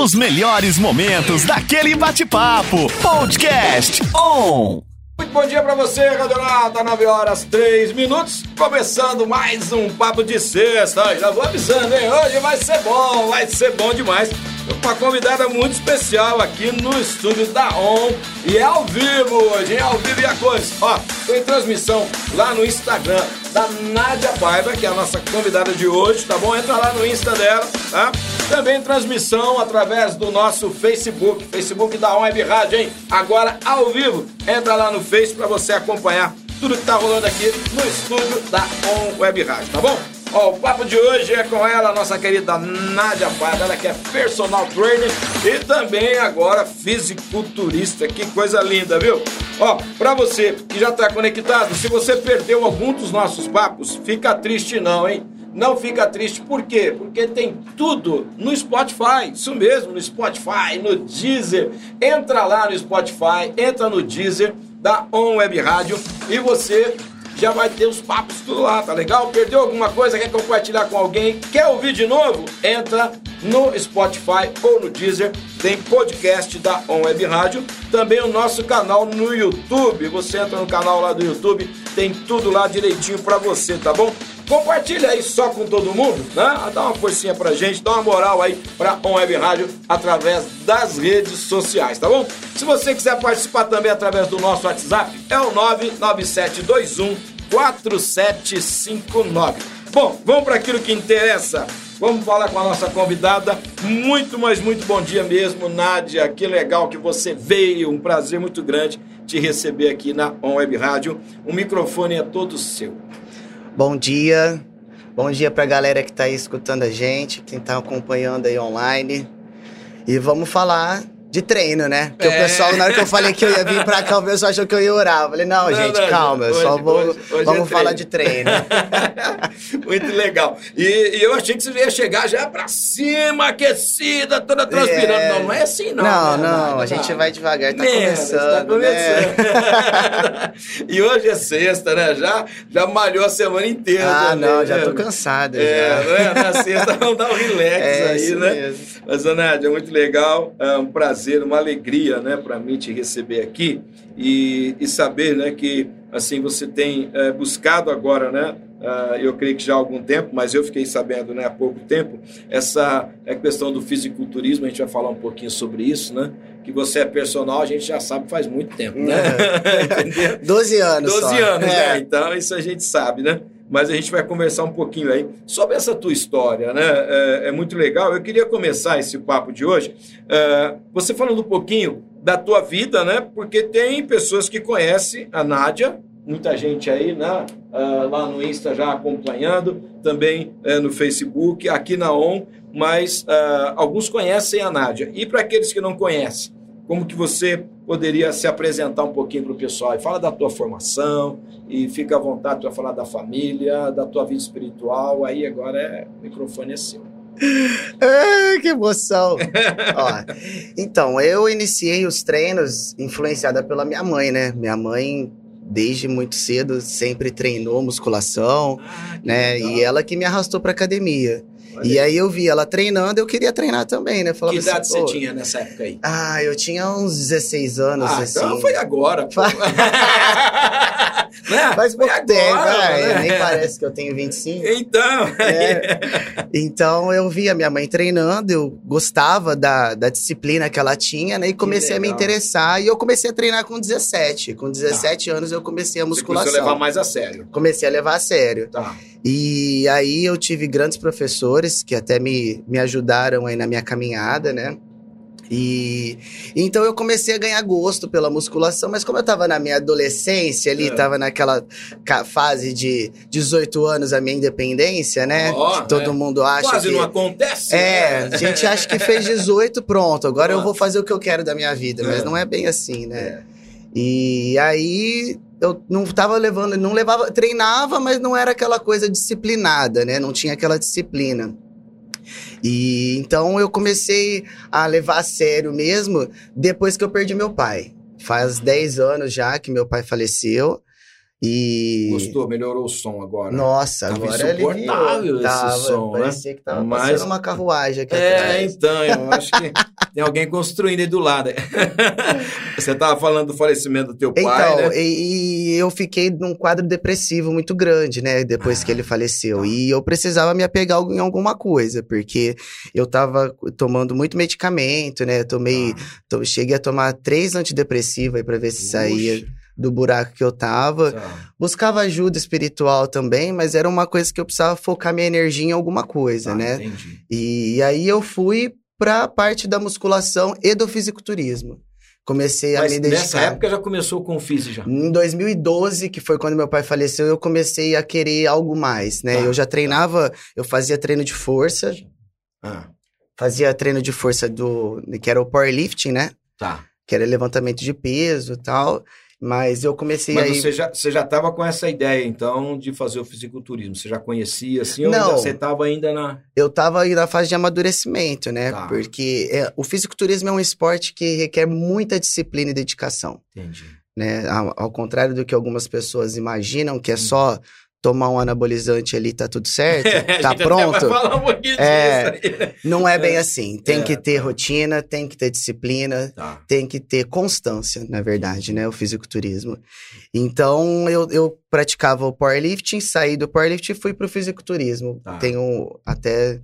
Os melhores momentos daquele bate-papo. Podcast On. Muito bom dia pra você, Radionata, 9 horas 3 minutos, começando mais um Papo de Sexta. Já vou avisando, hein? Hoje vai ser bom, vai ser bom demais. Uma convidada muito especial aqui no estúdio da ON e é ao vivo hoje, hein? Ao vivo e a coisa. Ó, tem transmissão lá no Instagram da Nádia Paiva, que é a nossa convidada de hoje, tá bom? Entra lá no Insta dela, tá? Também transmissão através do nosso Facebook, Facebook da On Web Rádio, hein? Agora ao vivo. Entra lá no Face para você acompanhar tudo que tá rolando aqui no estúdio da On Web Rádio, tá bom? Ó, o papo de hoje é com ela, nossa querida Nádia Paiva, ela que é personal trainer e também agora fisiculturista. Que coisa linda, viu? Ó, pra você que já tá conectado, se você perdeu algum dos nossos papos, fica triste não, hein? Não fica triste, por quê? Porque tem tudo no Spotify, isso mesmo, no Spotify, no Deezer. Entra lá no Spotify, entra no Deezer da On Web Rádio e você já vai ter os papos tudo lá, tá legal? Perdeu alguma coisa, quer compartilhar com alguém, quer ouvir de novo? Entra no Spotify ou no Deezer, tem podcast da On Web Rádio, também o nosso canal no YouTube. Você entra no canal lá do YouTube, tem tudo lá direitinho pra você, tá bom? Compartilha aí só com todo mundo, né? Dá uma forcinha pra gente, dá uma moral aí pra On Web Rádio através das redes sociais, tá bom? Se você quiser participar também através do nosso WhatsApp, é o 99721 4759. Bom, vamos para aquilo que interessa. Vamos falar com a nossa convidada. Muito, mas muito bom dia mesmo, Nádia. Que legal que você veio. Um prazer muito grande te receber aqui na On Web Rádio. O microfone é todo seu. Bom dia. Bom dia pra galera que tá aí escutando a gente, quem tá acompanhando aí online. E vamos falar de treino, né? Porque É. o pessoal, na hora que eu falei que eu ia vir pra cá, o pessoal achou que eu ia orar. Eu falei, não, Não, gente, não, calma, eu hoje- só vou. hoje- hoje é vamos falar treino. de treino. Muito legal. E, e eu achei que você ia chegar já pra cima, aquecida, toda transpirando. É. Não, não é assim, não. Não, né, não, Nádia? a gente vai devagar, tá Menos, começando, tá começando. e hoje é sexta, né? Já, já malhou a semana inteira. Ah, também, não, já né? tô cansado. É, já. não é? Na sexta vamos dar um relax É, aí, né? mesmo. Mas, Ô, Nádia, muito legal, é um prazer, uma alegria, né, para mim te receber aqui e, e saber, né, que, assim, você tem é, buscado agora, né, ah, eu creio que já há algum tempo, mas eu fiquei sabendo, né, há pouco tempo, essa é, questão do fisiculturismo, a gente vai falar um pouquinho sobre isso, né, que você é personal, a gente já sabe faz muito tempo, né? Entendeu? 12 anos 12 só. anos, É. né? Então, isso a gente sabe, né? Mas a gente vai conversar um pouquinho aí sobre essa tua história, né? É, é muito legal. Eu queria começar esse papo de hoje, é, você falando um pouquinho da tua vida, né? Porque tem pessoas que conhecem a Nádia, muita gente aí, né? Ah, lá no Insta já acompanhando, também é, no Facebook, aqui na ON, mas ah, alguns conhecem a Nádia. E para aqueles que não conhecem, como que você poderia se apresentar um pouquinho para o pessoal e fala da tua formação e fica à vontade para falar da família, da tua vida espiritual. Aí agora é, o microfone é seu. Ah, que emoção! Ó, então, eu iniciei os treinos influenciada pela minha mãe, né? Minha mãe, desde muito cedo, sempre treinou musculação, né? E ela que me arrastou pra academia. E aí eu vi ela treinando, eu queria treinar também, né? que Falava idade assim, você pô, tinha nessa época aí? Ah, eu tinha uns 16 anos, Ah, assim. então foi agora. Pô. né? Faz pouco tempo, agora, é, né? nem parece que eu tenho 25. Então, É. Então eu vi a minha mãe treinando, eu gostava da, da disciplina que ela tinha, né? E comecei a me interessar. E eu comecei a treinar com 17. Com 17 anos eu comecei a você começou musculação. a levar mais a sério. Comecei a levar a sério. Tá. E aí eu tive grandes professores que até me, me ajudaram aí na minha caminhada, né? E então eu comecei a ganhar gosto pela musculação, mas como eu tava na minha adolescência ali, É. tava naquela fase de 18 anos, a minha independência, né? Ó, que todo é. mundo acha Quase que não acontece. é, né? a gente acha que fez 18, pronto, agora eu vou fazer o que eu quero da minha vida, mas É. não é bem assim, né? É. E aí eu não tava levando, não levava, treinava, mas não era aquela coisa disciplinada, né? Não tinha aquela disciplina. E então eu comecei a levar a sério mesmo depois que eu perdi meu pai. Faz 10 anos já que meu pai faleceu. E. Gostou? Melhorou o som agora. Nossa, Tava agora ele insuportável esse tava, som, né? parecia que tava Mas- passando uma carruagem aqui É, atrás. então, eu acho que tem alguém construindo aí do lado. Você tava falando do falecimento do teu pai, Então, né? e, e eu fiquei num quadro depressivo muito grande, né? Depois que ele faleceu. tá. E eu precisava me apegar em alguma coisa, porque eu tava tomando muito medicamento, né? Tomei, to- cheguei a tomar três antidepressivos aí pra ver se saía Puxa, do buraco que eu tava. tá, Buscava ajuda espiritual também, mas era uma coisa que eu precisava focar minha energia em alguma coisa, tá, né? Entendi. E, aí eu fui pra parte da musculação e do fisiculturismo. Comecei a Mas me dedicar. nessa época já começou com o Fisi já. Em 2012, que foi quando meu pai faleceu, eu comecei a querer algo mais, né? Tá, eu já treinava, eu fazia treino de força, Ah, fazia treino de força do, que era o powerlifting, né? tá. Que era levantamento de peso e tal. Mas eu comecei Mas aí. você já, você já tava com essa ideia, então, de fazer o fisiculturismo? Você já conhecia, assim, ou Não. ainda você tava ainda na... Eu tava aí na fase de amadurecimento, né? Tá. Porque é, o fisiculturismo é um esporte que requer muita disciplina e dedicação. Entendi. né? Ao, ao contrário do que algumas pessoas imaginam, Hum. que é só tomar um anabolizante ali tá tudo certo, tá gente até pronto. um É. Não é bem assim. Tem É, que ter tá. rotina, tem que ter disciplina, Tá. tem que ter constância, na verdade, né? O fisiculturismo. Então, eu, eu praticava o powerlifting, saí do powerlifting e fui pro fisiculturismo. Tá. Tenho até...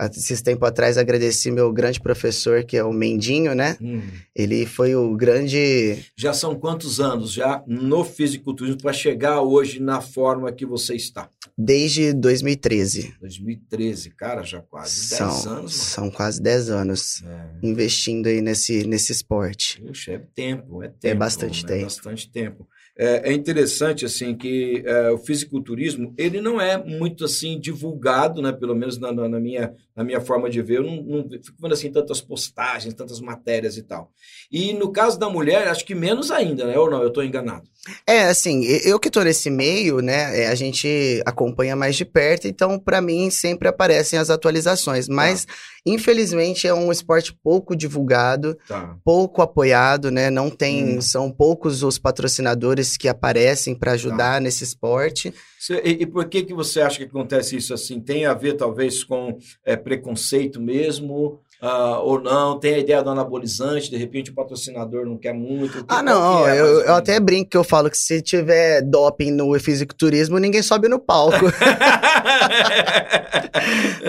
Esses tempos atrás agradeci meu grande professor, que é o Mendinho, né? Hum. Ele foi o grande Já são quantos anos já no fisiculturismo para chegar hoje na forma que você está? desde 2013. 2013, cara, já quase 10 São, anos. são quase 10 anos Mano. É. investindo aí nesse, nesse esporte. Puxa, é tempo, é tempo. bastante É tempo. bastante tempo. É, é interessante, assim, que é, o fisiculturismo, ele não é muito, assim, divulgado, né? Pelo menos na, na- minha, na minha forma de ver. Eu não, não fico vendo, assim, tantas postagens, tantas matérias e tal. E no caso da mulher, acho que menos ainda, né? Ou não? Eu estou enganado. É, assim, eu que tô nesse meio, né, é, a gente acompanha mais de perto, então pra mim sempre aparecem as atualizações, mas infelizmente é um esporte pouco divulgado, Tá. pouco apoiado, né, não tem, Hum. são poucos os patrocinadores que aparecem pra ajudar nesse esporte. Cê- E, e por que que você acha que acontece isso assim? Tem a ver talvez com é, preconceito mesmo ah, ou não? Tem a ideia do anabolizante? De repente o patrocinador não quer muito? Que- Ah, não, é, eu, eu até brinco que eu falo que se tiver doping no fisiculturismo, ninguém sobe no palco.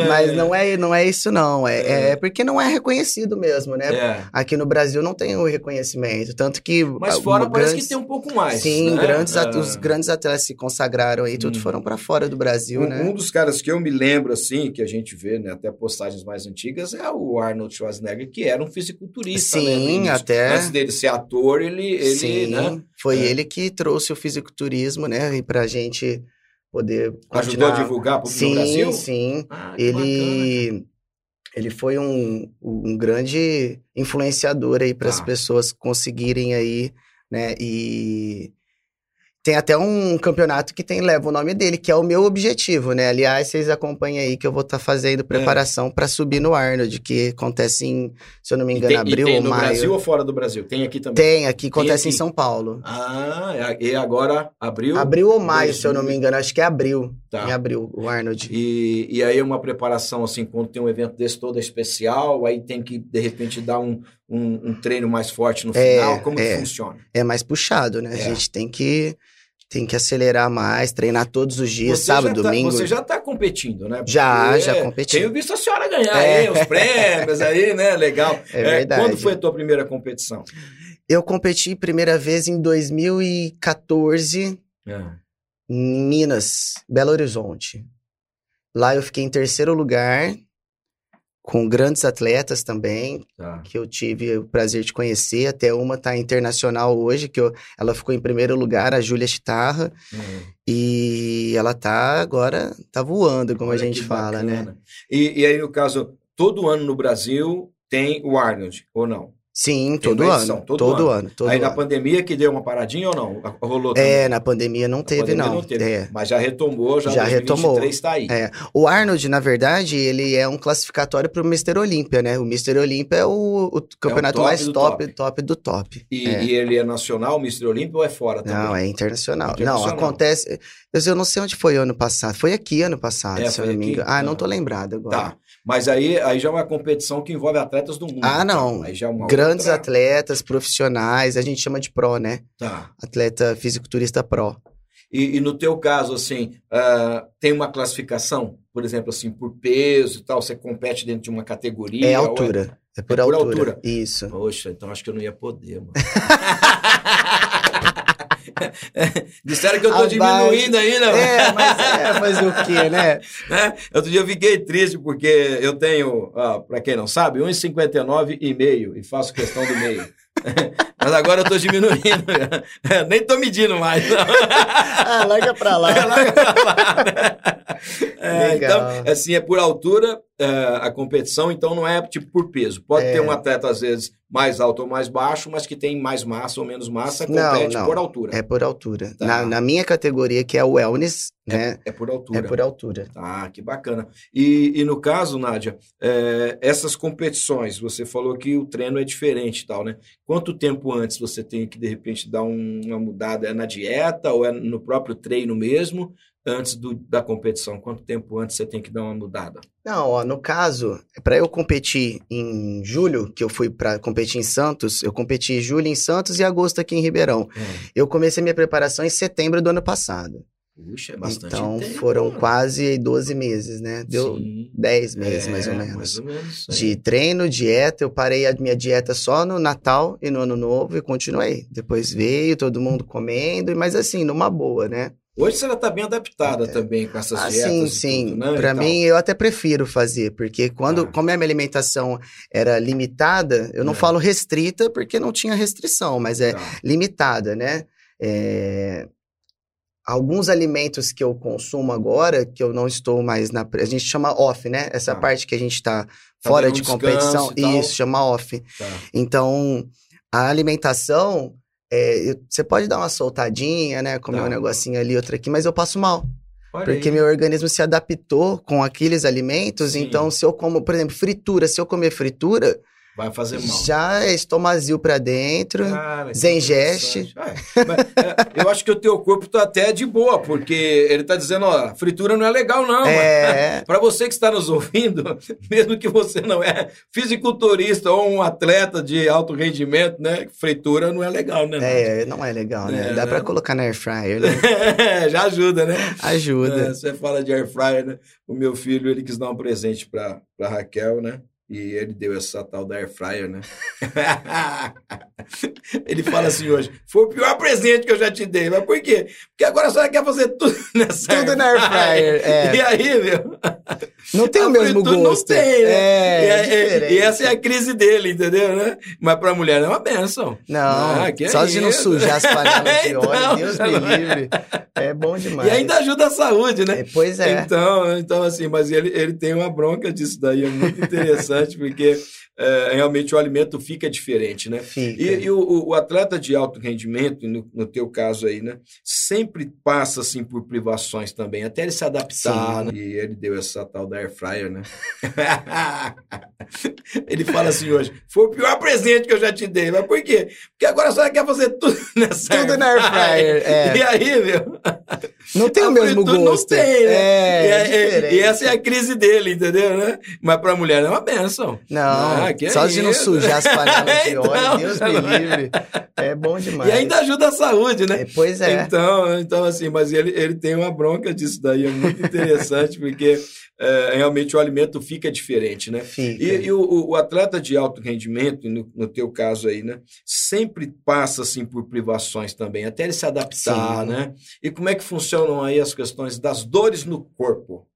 Mas não é, não é isso, não. É, É. é porque não é reconhecido mesmo, né? É. Aqui no Brasil não tem o reconhecimento. Tanto que. Mas ah, fora parece grandes- que tem um pouco mais. Sim, né? grandes at- Ah. os grandes atletas se consagraram aí, tudo Hum. foram pra fora do Brasil, Um, né? um dos caras que eu me lembro, assim, que a gente vê, né, até postagens mais antigas, é o Arnold Schwarzenegger, que era um fisiculturista. né, Sim, início. até- Antes dele ser ator, ele. ele Sim, né, foi É. ele que trouxe o fisiculturismo, né? E pra gente poder. ajudou a divulgar pro- Sim, Brasil? sim. Ah, bacana, ele ele foi um, um grande influenciador aí para as Tá. pessoas conseguirem aí, né? E tem até um campeonato que tem leva o nome dele, que é o meu objetivo, né? Aliás, vocês acompanhem aí que eu vou estar fazendo preparação para subir no Arnold, que acontece em, se eu não me É. E engano, tem, e abril tem ou no maio. Brasil ou fora do Brasil? Tem aqui também. Tem, aqui acontece aqui? em São Paulo. Ah, e agora abriu. Abril ou maio, se eu não 2000. me engano, acho que é abril. Tá. Em abril, o Arnold. E, e aí é uma preparação, assim, quando tem um evento desse todo especial, aí tem que, de repente, dar um, um, um treino mais forte no É, final. Como é. que funciona? é mais puxado, né? É. A gente tem que, tem que acelerar mais, treinar todos os dias, Você sábado, já tá- domingo. você já está competindo, né? Já, Porque já competi. Tenho visto a senhora ganhar É. aí, os prêmios aí, né? Legal. É verdade. Quando foi a tua primeira competição? Eu competi primeira vez em 2014 em Minas, Belo Horizonte. Lá eu fiquei em terceiro lugar, com grandes atletas também, Tá. que eu tive o prazer de conhecer. Até uma tá internacional hoje, que eu- ela ficou em primeiro lugar, a Júlia Chitarra. Hum. E ela tá agora, tá voando, como Olha a gente fala, né? bacana. E, e aí, no caso, todo ano no Brasil tem o Arnold, ou não? Sim, todo ano. todo todo, ano. ano. todo Aí na ano. pandemia que deu uma paradinha ou não? Rolou também? É, na pandemia não Na teve, pandemia não. teve. É. Mas já retomou, já, Já 2023 retomou. está aí. É. O Arnold, na verdade, ele é um classificatório para o Mr. Olímpia, né? O Mr. Olímpia é o, o campeonato top mais top, top. top do top. E, É. e ele é nacional, Mr. Olímpio, ou é fora também? Não, é internacional. Internacional. Não, acontece. Eu, não sei onde foi ano passado. Foi aqui ano passado, É, se eu não me engano. Ah, não Ah. tô lembrado agora. Tá. Mas aí, aí já é uma competição que envolve atletas do mundo. Ah, não. Aí já é uma Grandes outra... atletas, profissionais, a gente chama de pro, né? Tá. Atleta fisiculturista pro. E, e no teu caso, assim, ah, tem uma classificação? Por exemplo, assim, por peso e tal? Você compete dentro de uma categoria? É ou altura. É por, É por altura. altura? Isso. Poxa, então acho que eu não ia poder, mano. Disseram que eu tô Rapaz, diminuindo ainda. É, mas é, mas o quê, né? né? Outro dia eu fiquei triste porque eu tenho, ah, para quem não sabe, 1,59 e meio e faço questão do meio. Mas agora eu tô diminuindo. Nem tô medindo mais. Ah, larga pra lá. Larga pra lá, né? É, então, assim, é por altura é, a competição, então não é tipo por peso. Pode É. ter um atleta, às vezes, mais alto ou mais baixo, mas que tem mais massa ou menos massa, Não, compete não. por altura. É por altura. Tá. Na, na minha categoria, que é o wellness, né? É por altura. É por altura. Ah, que bacana. E, e no caso, Nádia, é, essas competições, você falou que o treino é diferente e tal, né? Quanto tempo antes você tem que, de repente, dar um- uma mudada? É na dieta ou é no próprio treino mesmo? Antes do- da competição? Quanto tempo antes você tem que dar uma mudada? Não, ó, no caso, para eu competir em julho, que eu fui para competir em Santos, eu competi em julho em Santos e agosto aqui em Ribeirão. Eu comecei minha preparação em setembro do ano passado. Puxa, é bastante então tempo, foram né? quase 12 meses, né? Deu Sim. 10 meses mais ou É, menos. Mais ou menos. aí. De treino, dieta, eu parei a minha dieta só no Natal e no Ano Novo e continuei. Depois veio todo mundo comendo, mas assim, numa boa, né? Hoje você já está bem adaptada também com essas Ah, dietas. sim, sim. né, tal. mim, eu até prefiro fazer, porque quando, Ah. como a minha alimentação era limitada, eu não É. falo restrita porque não tinha restrição, mas é Tá. limitada, né? É, Alguns alimentos que eu consumo agora, que eu não estou mais na. A gente chama off, né? Essa Tá. parte que a gente está Tá fora de competição. e. Isso, chama off. Tá. Então, a alimentação, é, eu- você pode dar uma soltadinha, né? Comer um negocinho ali, outro aqui, mas eu passo mal. Olha Porque aí. meu organismo se adaptou com aqueles alimentos. Sim. Então, se eu como, por exemplo, fritura, se eu comer fritura, Vai fazer mal. já é estomazil pra dentro. Cara, que Zengeste. É, é, eu acho que o teu corpo tá até de boa, porque ele tá dizendo, ó, fritura não é legal não. É. Para você que está nos ouvindo, mesmo que você não é fisiculturista ou um atleta de alto rendimento, né? Fritura não é legal, né? É, não é legal, né? É, Dá né? pra colocar na air fryer, né? Já ajuda, né? Ajuda. É, você fala de air fryer, né? O meu filho, ele quis dar um presente pra, pra Raquel, né? E ele deu essa tal da air fryer, né? ele fala assim hoje, foi o pior presente que eu já te dei. Mas por quê? Porque agora a senhora quer fazer tudo nessa Tudo na air fryer, é. E aí, meu? Não tem o a mesmo gosto. Não tem, né? É, e, é é- e essa é a crise dele, entendeu, né? Mas pra mulher é uma benção. Não, Ah, só de não sujar as panelas de óleo, Então, Deus me livre. É bom demais. E ainda ajuda a saúde, né? É, pois é. Então, então, assim, mas ele, ele tem uma bronca disso daí, é muito interessante, porque é, realmente o alimento fica diferente, né? Fica. E, e o, o- atleta de alto rendimento, no, no teu caso aí, né? Sempre passa, assim, por privações também, até ele se adaptar, né? E ele deu essa tal da air fryer, né? ele fala assim hoje, foi o pior presente que eu já te dei, mas por quê? Porque agora a senhora quer fazer tudo nessa Tudo na air fryer, é. E aí, meu? Não tem o mesmo gosto. Não tem, né? É, e, é é- é- e essa é a crise dele, entendeu, né? Mas pra mulher é uma benção. Não, Ah, só é de não sujar as panelas de óleo, Então, Deus me livre. É bom demais. E ainda ajuda a saúde, né? É, pois é. Então, então, assim, mas ele, ele tem uma bronca disso daí, é muito interessante, porque é, realmente o alimento fica diferente, né? Fica. E, e o, o- o atleta de alto rendimento, no, no teu caso aí, né? Sempre passa, assim, por privações também, até ele se adaptar, Sim. né? E como é que funcionam aí as questões das dores no corpo?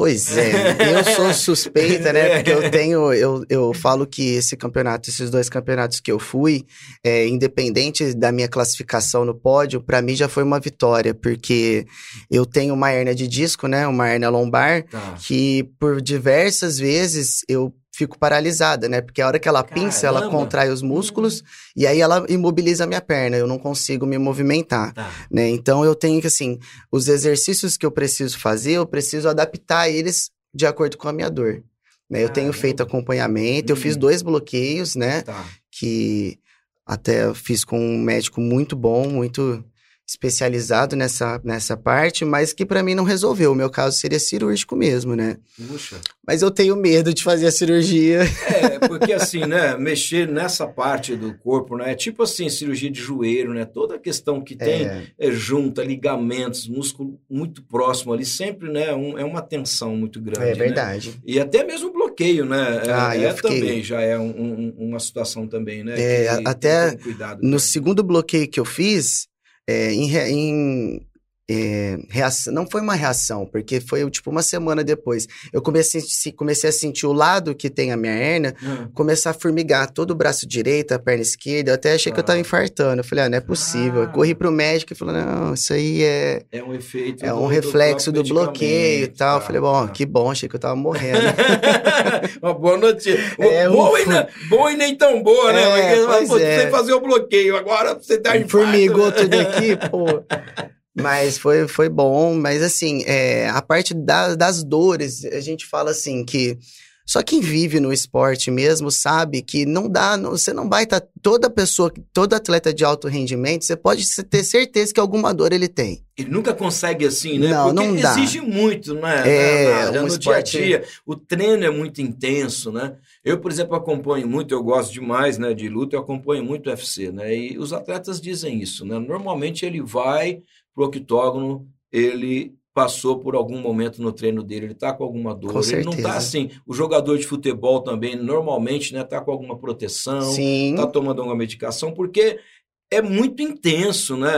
Pois é, eu sou suspeita, né? Porque eu tenho, eu, eu falo que esse campeonato, esses dois campeonatos que eu fui, é, independente da minha classificação no pódio, pra mim já foi uma vitória, porque eu tenho uma hérnia de disco, né? Uma hérnia lombar, Tá. que por diversas vezes eu fico paralisada, né? Porque a hora que ela pinça, ela Caramba! contrai os músculos e aí ela imobiliza a minha perna. Eu não consigo me movimentar, Tá. né? Então eu tenho que, assim, os exercícios que eu preciso fazer, eu preciso adaptar eles de acordo com a minha dor. Né? Eu tenho Caramba. feito acompanhamento, eu fiz Uhum. dois bloqueios, né? Tá. Que até fiz com um médico muito bom, muito especializado nessa, nessa parte, mas que pra mim não resolveu. O meu caso seria cirúrgico mesmo, né? Puxa. Mas eu tenho medo de fazer a cirurgia. É, porque assim, né, mexer nessa parte do corpo, né, é tipo assim, cirurgia de joelho, né, toda a questão que tem É, é, junta ligamentos, músculo muito próximo ali, sempre, né, um- é uma tensão muito grande, é né? verdade. E até mesmo bloqueio, né, é, Ah, eu é fiquei- também, já é um- um- uma situação também, né, É, que até que No também. segundo bloqueio que eu fiz, é, em, em, é, reação, não foi uma reação, porque foi tipo uma semana depois. Eu comecei, comecei a sentir o lado que tem a minha hérnia Ah, começar a formigar todo o braço direito, a perna esquerda. Eu até achei que eu tava Ah. infartando. Eu falei, ah, não é possível. Ah. corri pro médico e falou, não, isso aí é, é um efeito é do- um reflexo do, bloqueio e tal. Tá, falei, bom, tá. que bom, achei que eu tava morrendo. Uma boa notícia. É, boa, ufa. e não, boa e nem tão boa, né? É, Porque pois pô, é. Você fazer o bloqueio, agora você tá em Formigou tudo aqui, pô. Mas foi, foi bom. Mas assim, é, a parte da- das dores, a gente fala assim que. Só quem vive no esporte mesmo sabe que não dá, não- você não vai estar. toda pessoa, todo atleta de alto rendimento, você pode ter certeza que alguma dor ele tem. Ele nunca consegue assim, né? Não, Porque não dá. exige muito, né? É, Na- na- um no esporte- dia a dia. O treino é muito intenso, né? Eu, por exemplo, acompanho muito, eu gosto demais né, de luta, eu acompanho muito o UFC, né? E os atletas dizem isso, né? Normalmente ele vai pro octógono, ele passou por algum momento no treino dele, ele tá com alguma dor, Com ele não certeza. tá assim. O jogador de futebol também, normalmente, né, tá com alguma proteção, Sim. tá tomando alguma medicação, porque é muito intenso, né?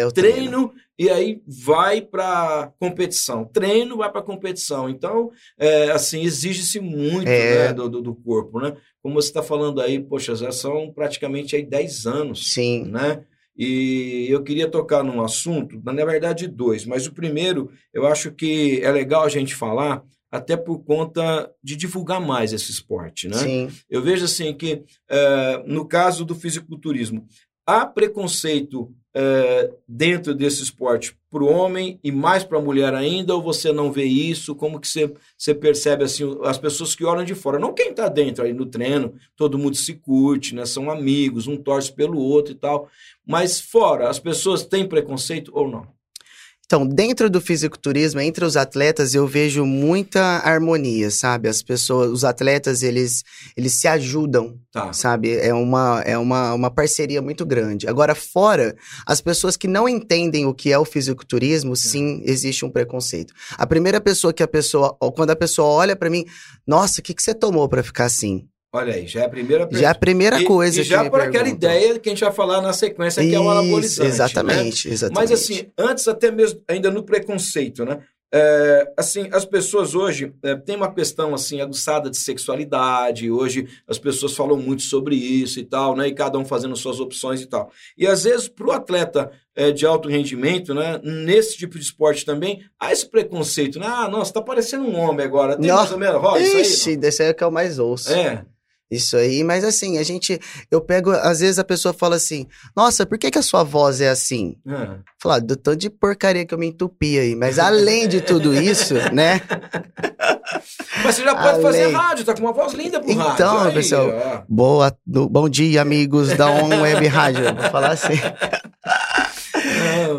É, o treino, treino. e aí vai para competição. Treino vai para competição. Então, é, assim, exige-se muito É. né, do, do, do corpo, né? Como você está falando aí, poxa, já são praticamente aí 10 anos, Sim. né? E eu queria tocar num assunto, na verdade dois, mas o primeiro, eu acho que é legal a gente falar, até por conta de divulgar mais esse esporte, né? Sim. Eu vejo assim que, eh, no caso do fisiculturismo, há preconceito eh, dentro desse esporte para o homem e mais para a mulher ainda, ou você não vê isso? Como que você, você percebe assim, as pessoas que olham de fora? Não quem está dentro aí no treino, todo mundo se curte, né? São amigos, um torce pelo outro e tal. Mas fora, as pessoas têm preconceito ou não? Então, dentro do fisiculturismo, entre os atletas, eu vejo muita harmonia, sabe? As pessoas, os atletas, eles, eles se ajudam, Tá. sabe? É uma, é uma, uma parceria muito grande. Agora, fora, as pessoas que não entendem o que é o fisiculturismo, sim, existe um preconceito. A primeira pessoa que a pessoa, ou quando a pessoa olha pra mim, nossa, o que, que você tomou pra ficar assim? Olha aí, já é a primeira Já é a primeira E- coisa e já por aquela ideia que a gente vai falar na sequência, que é o Isso, anabolizante. né? Exatamente, exatamente. Mas assim, antes até mesmo, ainda no preconceito, né? É, assim, as pessoas hoje é, têm uma questão assim aguçada de sexualidade. Hoje as pessoas falam muito sobre isso e tal, né? E cada um fazendo suas opções e tal. E às vezes para o atleta é, de alto rendimento, né? Nesse tipo de esporte também há esse preconceito, né? Ah, nossa, tá parecendo um homem agora. Tem Não. mais ou menos, rola isso aí? Ixi, desse aí é o que eu mais ouço. não? É. Isso aí, mas assim, a gente. Eu pego, às vezes a pessoa fala assim: Nossa, por que, que a sua voz é assim? é. Falar, do tanto de porcaria que eu me entupi aí. Mas além de tudo isso, né? Mas você já pode fazer Além- rádio, tá com uma voz linda pro rádio. Então, pessoal, ó. Boa, do- bom dia, amigos da On Web Rádio. Vou falar assim.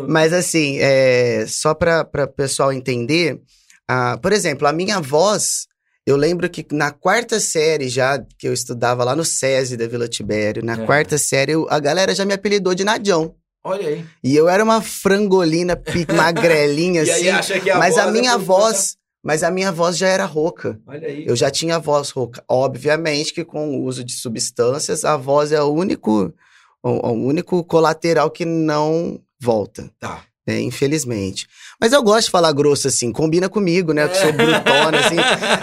Mas assim, é, só para o pessoal entender, ah, por exemplo, a minha voz, eu lembro que na quarta série já, que eu estudava lá no SESI da Vila Tibério, na É. quarta série, eu- a galera já me apelidou de Nadião. Olha aí. E eu era uma frangolina magrelinha, assim, a mas a é minha por voz, mas a minha voz já era rouca. Olha aí. Eu já tinha voz rouca. Obviamente que com o uso de substâncias, a voz é o único, o, o único colateral que não volta, Tá. Né? Infelizmente. Mas eu gosto de falar grosso assim, combina comigo, né? Que sou brutona, assim.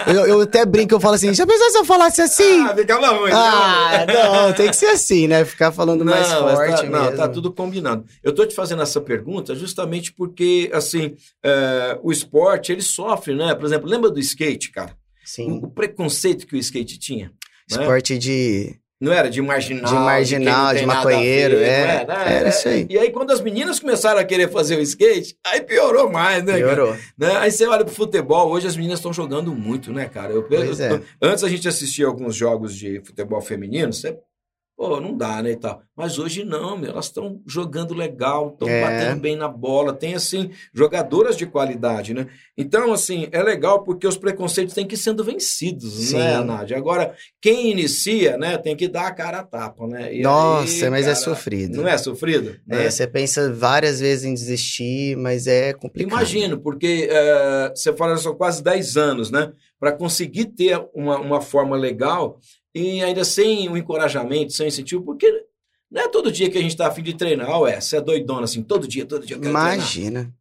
Eu, eu até brinco, eu falo assim, já pensou se eu falasse assim? Ah, ficava ruim. Ah, não, tem que ser assim, né? Ficar falando mais Não, mas forte tá, não, tá tudo combinado. Eu tô te fazendo essa pergunta justamente porque, assim, é, o esporte, ele sofre, né? Por exemplo, lembra do skate, cara? Sim. O, o preconceito que o skate tinha. né? Esporte de. Não era de marginal. De marginal, de a maconheiro, ver, é. não né? Era isso aí. E aí, quando as meninas começaram a querer fazer o skate, aí piorou mais, né? Piorou. Né? Aí você olha pro futebol, hoje as meninas estão jogando muito, né, cara? Eu, eu- é. Antes a gente assistia alguns jogos de futebol feminino, você, pô, não dá, né, e tal. Mas hoje não, meu, elas estão jogando legal, estão É. batendo bem na bola, tem, assim, jogadoras de qualidade, né? Então, assim, é legal porque os preconceitos têm que ir sendo vencidos, Sim. né, Nádia? Agora, quem inicia, né, tem que dar a cara a tapa, né? E Nossa, aí, mas é cara, sofrido. Não é sofrido? né? É, você pensa várias vezes em desistir, mas é complicado. Imagino, porque eh, você fala são quase 10 anos, né? Para conseguir ter uma, uma forma legal e ainda sem o encorajamento, sem o incentivo, porque não é todo dia que a gente tá afim de treinar, ué, você é doidona assim, todo dia, todo dia eu quero treinar. Imagina.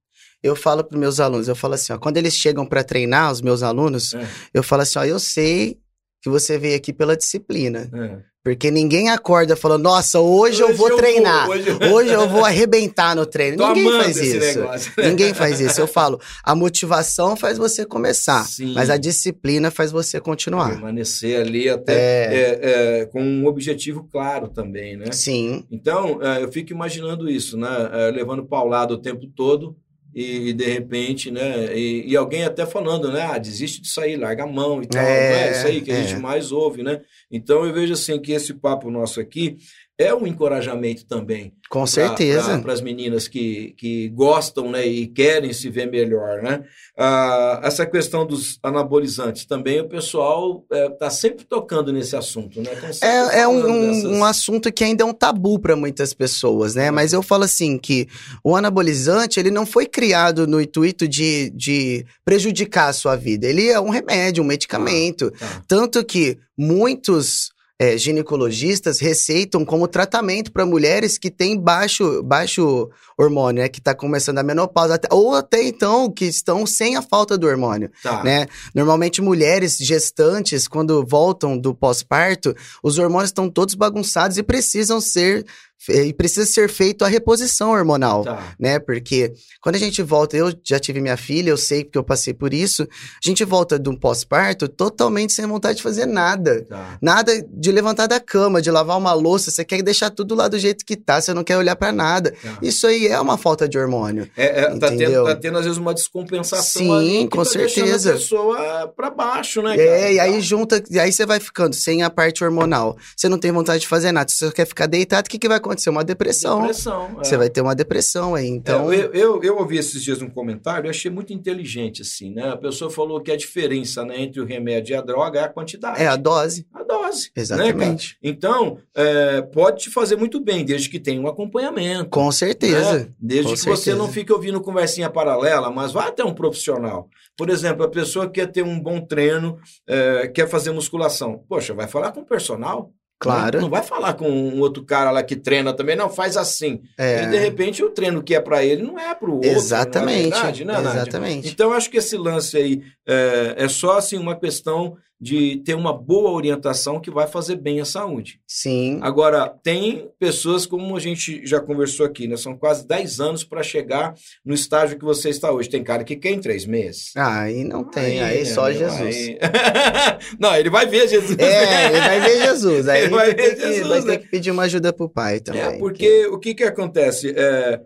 Eu falo para meus alunos, eu falo assim, ó, quando eles chegam para treinar, os meus alunos, É, eu falo assim, ó, eu sei que você veio aqui pela disciplina, é. Porque ninguém acorda falando, nossa, hoje, eu vou vou, treinar, hoje eu- hoje eu vou arrebentar no treino. Tô ninguém faz isso. negócio. Ninguém faz isso. Eu falo, a motivação faz você começar, Sim. mas a disciplina faz você continuar. Permanecer ali até É, é, é, com um objetivo claro também, né? sim, Então, eh, eu fico imaginando isso, né? Eh, Levando paulada o tempo todo e, de repente, né? E, e alguém até falando, né? Ah, desiste disso aí, larga a mão e tal. É, não é isso aí que a é. gente mais ouve, né? Então, eu vejo assim que esse papo nosso aqui é um encorajamento também com certeza. para as meninas que, que gostam, né? E querem se ver melhor, né? Ah, essa questão dos anabolizantes também, o pessoal está sempre tocando nesse assunto, né? É, é um, dessas- um assunto que ainda é um tabu para muitas pessoas, né? É. Mas eu falo assim que o anabolizante ele não foi criado no intuito de, de prejudicar a sua vida. Ele é um remédio, um medicamento. Tá. Tanto que muitos é, ginecologistas receitam como tratamento para mulheres que têm baixo, baixo hormônio, né? Que está começando a menopausa, até- ou até então que estão sem a falta do hormônio Tá. né? Normalmente mulheres gestantes, quando voltam do pós-parto, os hormônios estão todos bagunçados e precisam ser e precisa ser feito a reposição hormonal. Tá. Né? Porque quando a gente volta, eu já tive minha filha, eu sei porque eu passei por isso. A gente volta de um pós-parto totalmente sem vontade de fazer nada. Tá. Nada de levantar da cama, de lavar uma louça, você quer deixar tudo lá do jeito que tá, você não quer olhar pra nada. tá. Isso aí é uma falta de hormônio. É, é, tá, tendo, tá tendo, às vezes, uma descompensação Sim, ali que com tá certeza. a pessoa pra baixo, né, É, cara? e aí junta, e aí você vai ficando sem a parte hormonal. Você não tem vontade de fazer nada, você quer ficar deitado, o que, que vai acontecer? Uma depressão. Depressão. é. Você vai ter uma depressão aí, então... É, eu, eu, eu ouvi esses dias um comentário e achei muito inteligente, assim, né? A pessoa falou que a diferença né, entre o remédio e a droga é a quantidade. É a dose, a dose. Né, exatamente. então, é, pode te fazer muito bem, desde que tenha um acompanhamento. Com certeza. né? Desde com que você certeza. não fique ouvindo conversinha paralela, mas vá até um profissional. Por exemplo, a pessoa quer ter um bom treino, é, quer fazer musculação. Poxa, vai falar com o personal. Claro. Não, não vai falar com um outro cara lá que treina também, não, faz assim. É, E de repente o treino que é para ele não é para o outro. exatamente. Não é verdade, né, Nádia? exatamente. Então, eu acho que esse lance aí é, é só assim, uma questão de ter uma boa orientação que vai fazer bem à saúde. Sim. Agora, tem pessoas, como a gente já conversou aqui, né? São quase 10 anos para chegar no estágio que você está hoje. Tem cara que quer em três meses. Ah, aí não tem, aí, só meu, Jesus. aí- não, ele vai ver Jesus. É, ele vai ver Jesus. Aí Ele vai vai, ter ver que, Jesus, vai né? ter que pedir uma ajuda pro pai também. É, porque o que que acontece? É,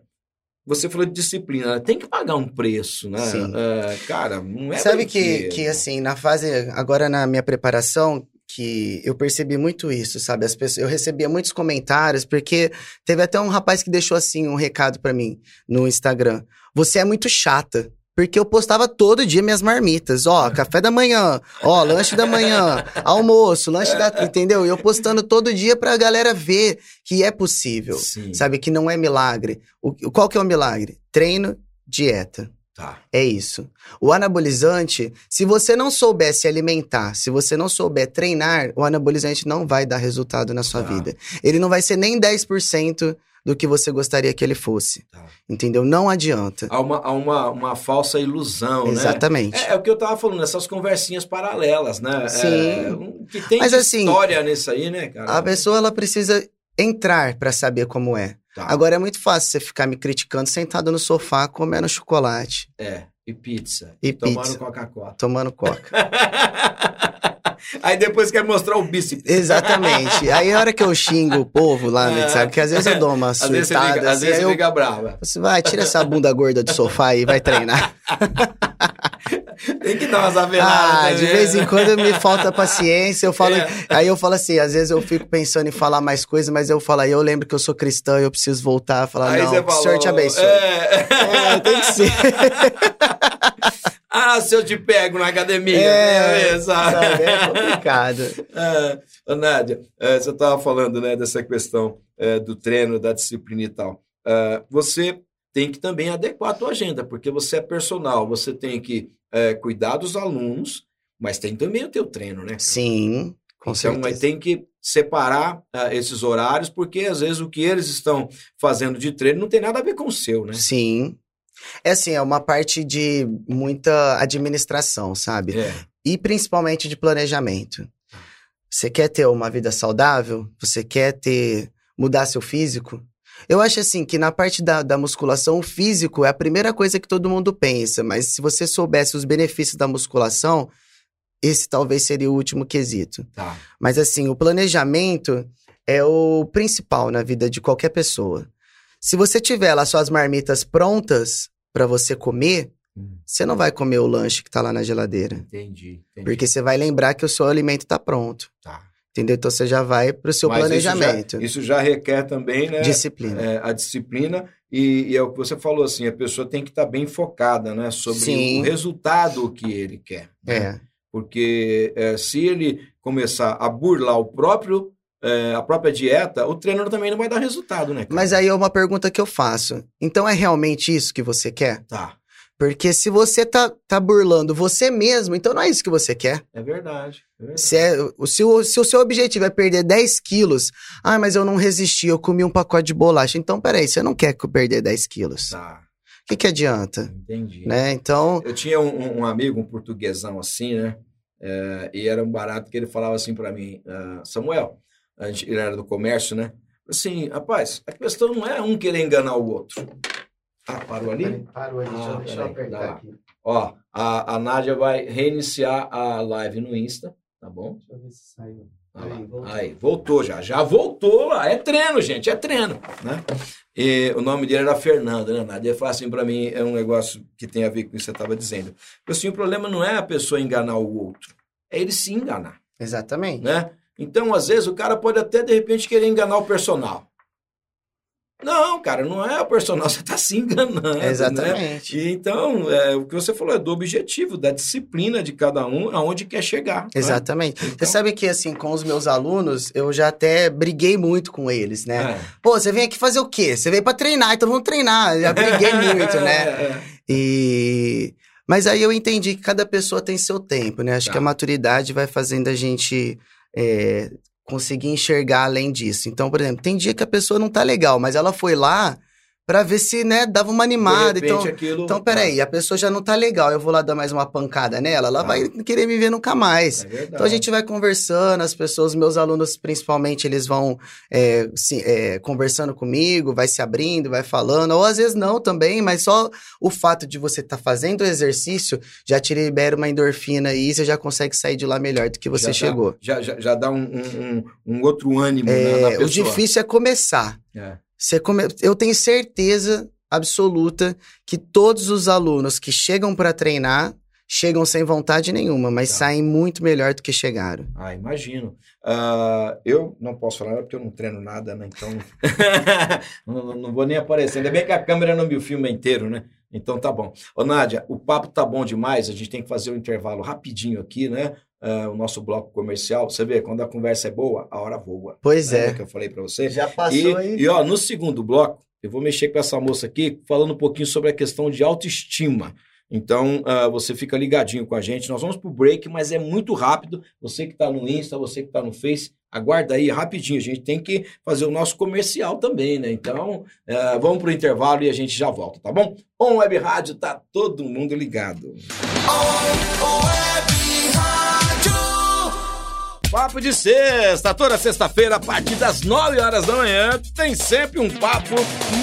você falou de disciplina, tem que pagar um preço, né? Sim. É, cara, não é Sabe que, que, assim, na fase, agora na minha preparação, que eu percebi muito isso, sabe? As pessoas, eu recebia muitos comentários, porque teve até um rapaz que deixou, assim, um recado pra mim no Instagram. Você é muito chata. Porque eu postava todo dia minhas marmitas. Ó, café da manhã, ó, lanche da manhã, almoço, lanche da... Entendeu? E eu postando todo dia pra galera ver que é possível. Sim, Sabe? Que não é milagre. O, qual que é o milagre? Treino, dieta. tá. É isso. O anabolizante, se você não souber se alimentar, se você não souber treinar, o anabolizante não vai dar resultado na sua Tá. vida. Ele não vai ser nem 10% do que você gostaria que ele fosse. Tá. Entendeu? Não adianta. Há uma, há uma, uma falsa ilusão, né? Exatamente. É, é o que eu tava falando, essas conversinhas paralelas, né? Sim. É, um- que tem Mas assim, história nisso aí, né, cara? A pessoa ela precisa entrar pra saber como é. Tá. Agora é muito fácil você ficar me criticando sentado no sofá comendo chocolate, É, e pizza. E tomando pizza. Coca-Cola. tomando coca. Aí depois quer mostrar o bíceps. Exatamente. Aí a hora que eu xingo o povo lá, né, sabe? Que às vezes eu dou uma Às vezes você surtada. fica, às assim, vezes aí você eu fica brava. Você vai, tira essa bunda gorda do sofá aí, vai treinar. Tem que dar umas aveladas. Ah, também, de vez em né? quando me falta paciência. Eu falo, É. aí eu falo assim, às vezes eu fico pensando em falar mais coisas, mas eu falo, aí eu lembro que eu sou cristão e eu preciso voltar, falar, Aí não, o Senhor te abençoe. É. É, tem que ser. Ah, se eu te pego na academia. É, beleza. sabe, é complicado. É, Nádia, é, você estava falando né, dessa questão é, do treino, da disciplina e tal. É, você tem que também adequar a tua agenda, porque você é personal, você tem que cuidar dos alunos, mas tem também o teu treino, né? Sim, com então, mas certeza. tem que separar ah, esses horários, porque às vezes o que eles estão fazendo de treino não tem nada a ver com o seu, né? Sim. É assim, é uma parte de muita administração, sabe? É. E principalmente de planejamento. Você quer ter uma vida saudável? Você quer ter mudar seu físico? Eu acho assim que na parte da, da musculação, o físico é a primeira coisa que todo mundo pensa, mas se você soubesse os benefícios da musculação, esse talvez seria o último quesito. Tá. Mas assim, o planejamento é o principal na vida de qualquer pessoa. Se você tiver lá suas marmitas prontas para você comer, Hum. você não vai comer o lanche que tá lá na geladeira. Entendi. entendi. Porque você vai lembrar que o seu alimento tá pronto. Tá. Entendeu? Então você já vai pro seu Mas planejamento. Isso já, isso já requer também, né? Disciplina. é, a disciplina e, e é o que você falou assim, a pessoa tem que estar bem focada, né, sobre Sim. o resultado que ele quer. né? É. Porque é, se ele começar a burlar o próprio é, a própria dieta, o treino também não vai dar resultado, né? cara? Mas aí é uma pergunta que eu faço. Então é realmente isso que você quer? tá, Porque se você tá, tá burlando você mesmo, então não é isso que você quer. é verdade. é verdade. Se, é, o- se, o, se o seu objetivo é perder 10 quilos, ah, mas eu não resisti, eu comi um pacote de bolacha. Então, peraí, você não quer que eu perder 10 quilos. Tá, O que, que adianta? entendi. Né? Então, Eu tinha um, um- amigo, um portuguesão assim, né? É, e era um barato que ele falava assim pra mim, ah, Samuel, a gente, ele era do comércio, né? Assim, rapaz, a questão não é um querer enganar o outro. Ah, parou ali? Parou ali, deixa eu- deixa eu apertar aqui. Ó, a, a Nádia vai reiniciar a live no Insta, tá bom? Deixa eu ver se saiu. Lá. Aí, voltou. Aí, voltou já. Já voltou lá. É treino, gente, é treino, né? E o nome dele era Fernando, né, Nádia? Ele falou assim pra mim, é um negócio que tem a ver com o que você estava dizendo. Assim, o problema não é a pessoa enganar o outro, é ele se enganar, Exatamente. né? Então, às vezes, o cara pode até, de repente, querer enganar o personal. Não, cara, não é o personal, você está se enganando. Né? Exatamente. E então, é, o que você falou é do objetivo, da disciplina de cada um, aonde quer chegar. né? Exatamente. Então- Você sabe que, assim, com os meus alunos, eu já até briguei muito com eles, né? É. Pô, você vem aqui fazer o quê? Você veio pra treinar, então vamos treinar. Já briguei muito, né? É, E... Mas aí eu entendi que cada pessoa tem seu tempo, né? Acho Tá. que a maturidade vai fazendo a gente é, conseguir enxergar além disso. Então, por exemplo, tem dia que a pessoa não tá legal, mas ela foi lá pra ver se, né, dava uma animada. Repente, Então, aquilo... então, peraí, a pessoa já não tá legal, eu vou lá dar mais uma pancada nela, ela Tá. vai querer me ver nunca mais. É. Então a gente vai conversando, as pessoas, meus alunos principalmente, eles vão é, se- é, conversando comigo, vai se abrindo, vai falando, ou às vezes não também, mas só o fato de você estar fazendo o exercício já te libera uma endorfina e você já consegue sair de lá melhor do que você Já dá- chegou. já, já, já dá um, um, um- um outro ânimo na, na É, pessoa. o difícil é começar. É. Você come... Eu tenho certeza absoluta que todos os alunos que chegam para treinar chegam sem vontade nenhuma, mas Tá. saem muito melhor do que chegaram. Ah, imagino. Ah, eu não posso falar porque eu não treino nada, né? Então. não, não- não vou nem aparecer. Ainda bem que a câmera não me filma inteiro, né? Então tá bom. Ô, Nádia, o papo tá bom demais. A gente tem que fazer um intervalo rapidinho aqui, né? Ah, o nosso bloco comercial. Você vê, quando a conversa é boa, a hora voa. Pois Lembra é. que eu falei pra você? Já E, e, ó, no segundo bloco, eu vou mexer com essa moça aqui, falando um pouquinho sobre a questão de autoestima. Então, ah, você fica ligadinho com a gente. Nós vamos pro break, mas é muito rápido. Você que está no Insta, você que está no Face, aguarda aí rapidinho. A gente tem que fazer o nosso comercial também, né? Então, ah, vamos pro intervalo e a gente já volta, tá bom? On Web Rádio, tá todo mundo ligado. Papo de sexta, toda sexta-feira, a partir das 9 horas da manhã, tem sempre um papo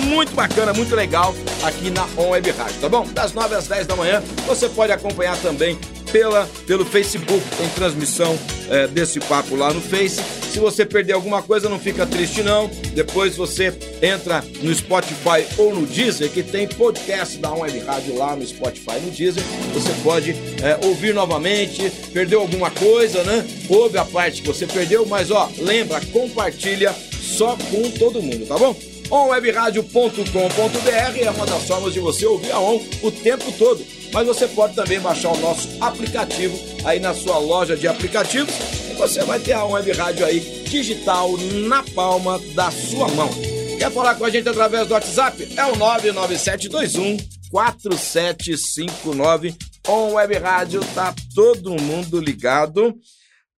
muito bacana, muito legal aqui na On Web Rádio, tá bom? Das 9 às 10 da manhã, você pode acompanhar também pela, pelo Facebook, tem transmissão é, desse papo lá no Face. Se você perder alguma coisa, não fica triste não. Depois você entra no Spotify ou no Deezer, que tem podcast da Web Rádio lá no Spotify no Deezer. Você pode é, ouvir novamente, perdeu alguma coisa, né? Ouve a parte que você perdeu, mas ó, lembra, compartilha só com todo mundo, tá bom? onwebradio.com.br é uma das formas de você ouvir a ON o tempo todo. Mas você pode também baixar o nosso aplicativo aí na sua loja de aplicativos e você vai ter a Web Rádio aí digital na palma da sua mão. Quer falar com a gente através do WhatsApp? É o 99721 4759. On Web Rádio, tá todo mundo ligado.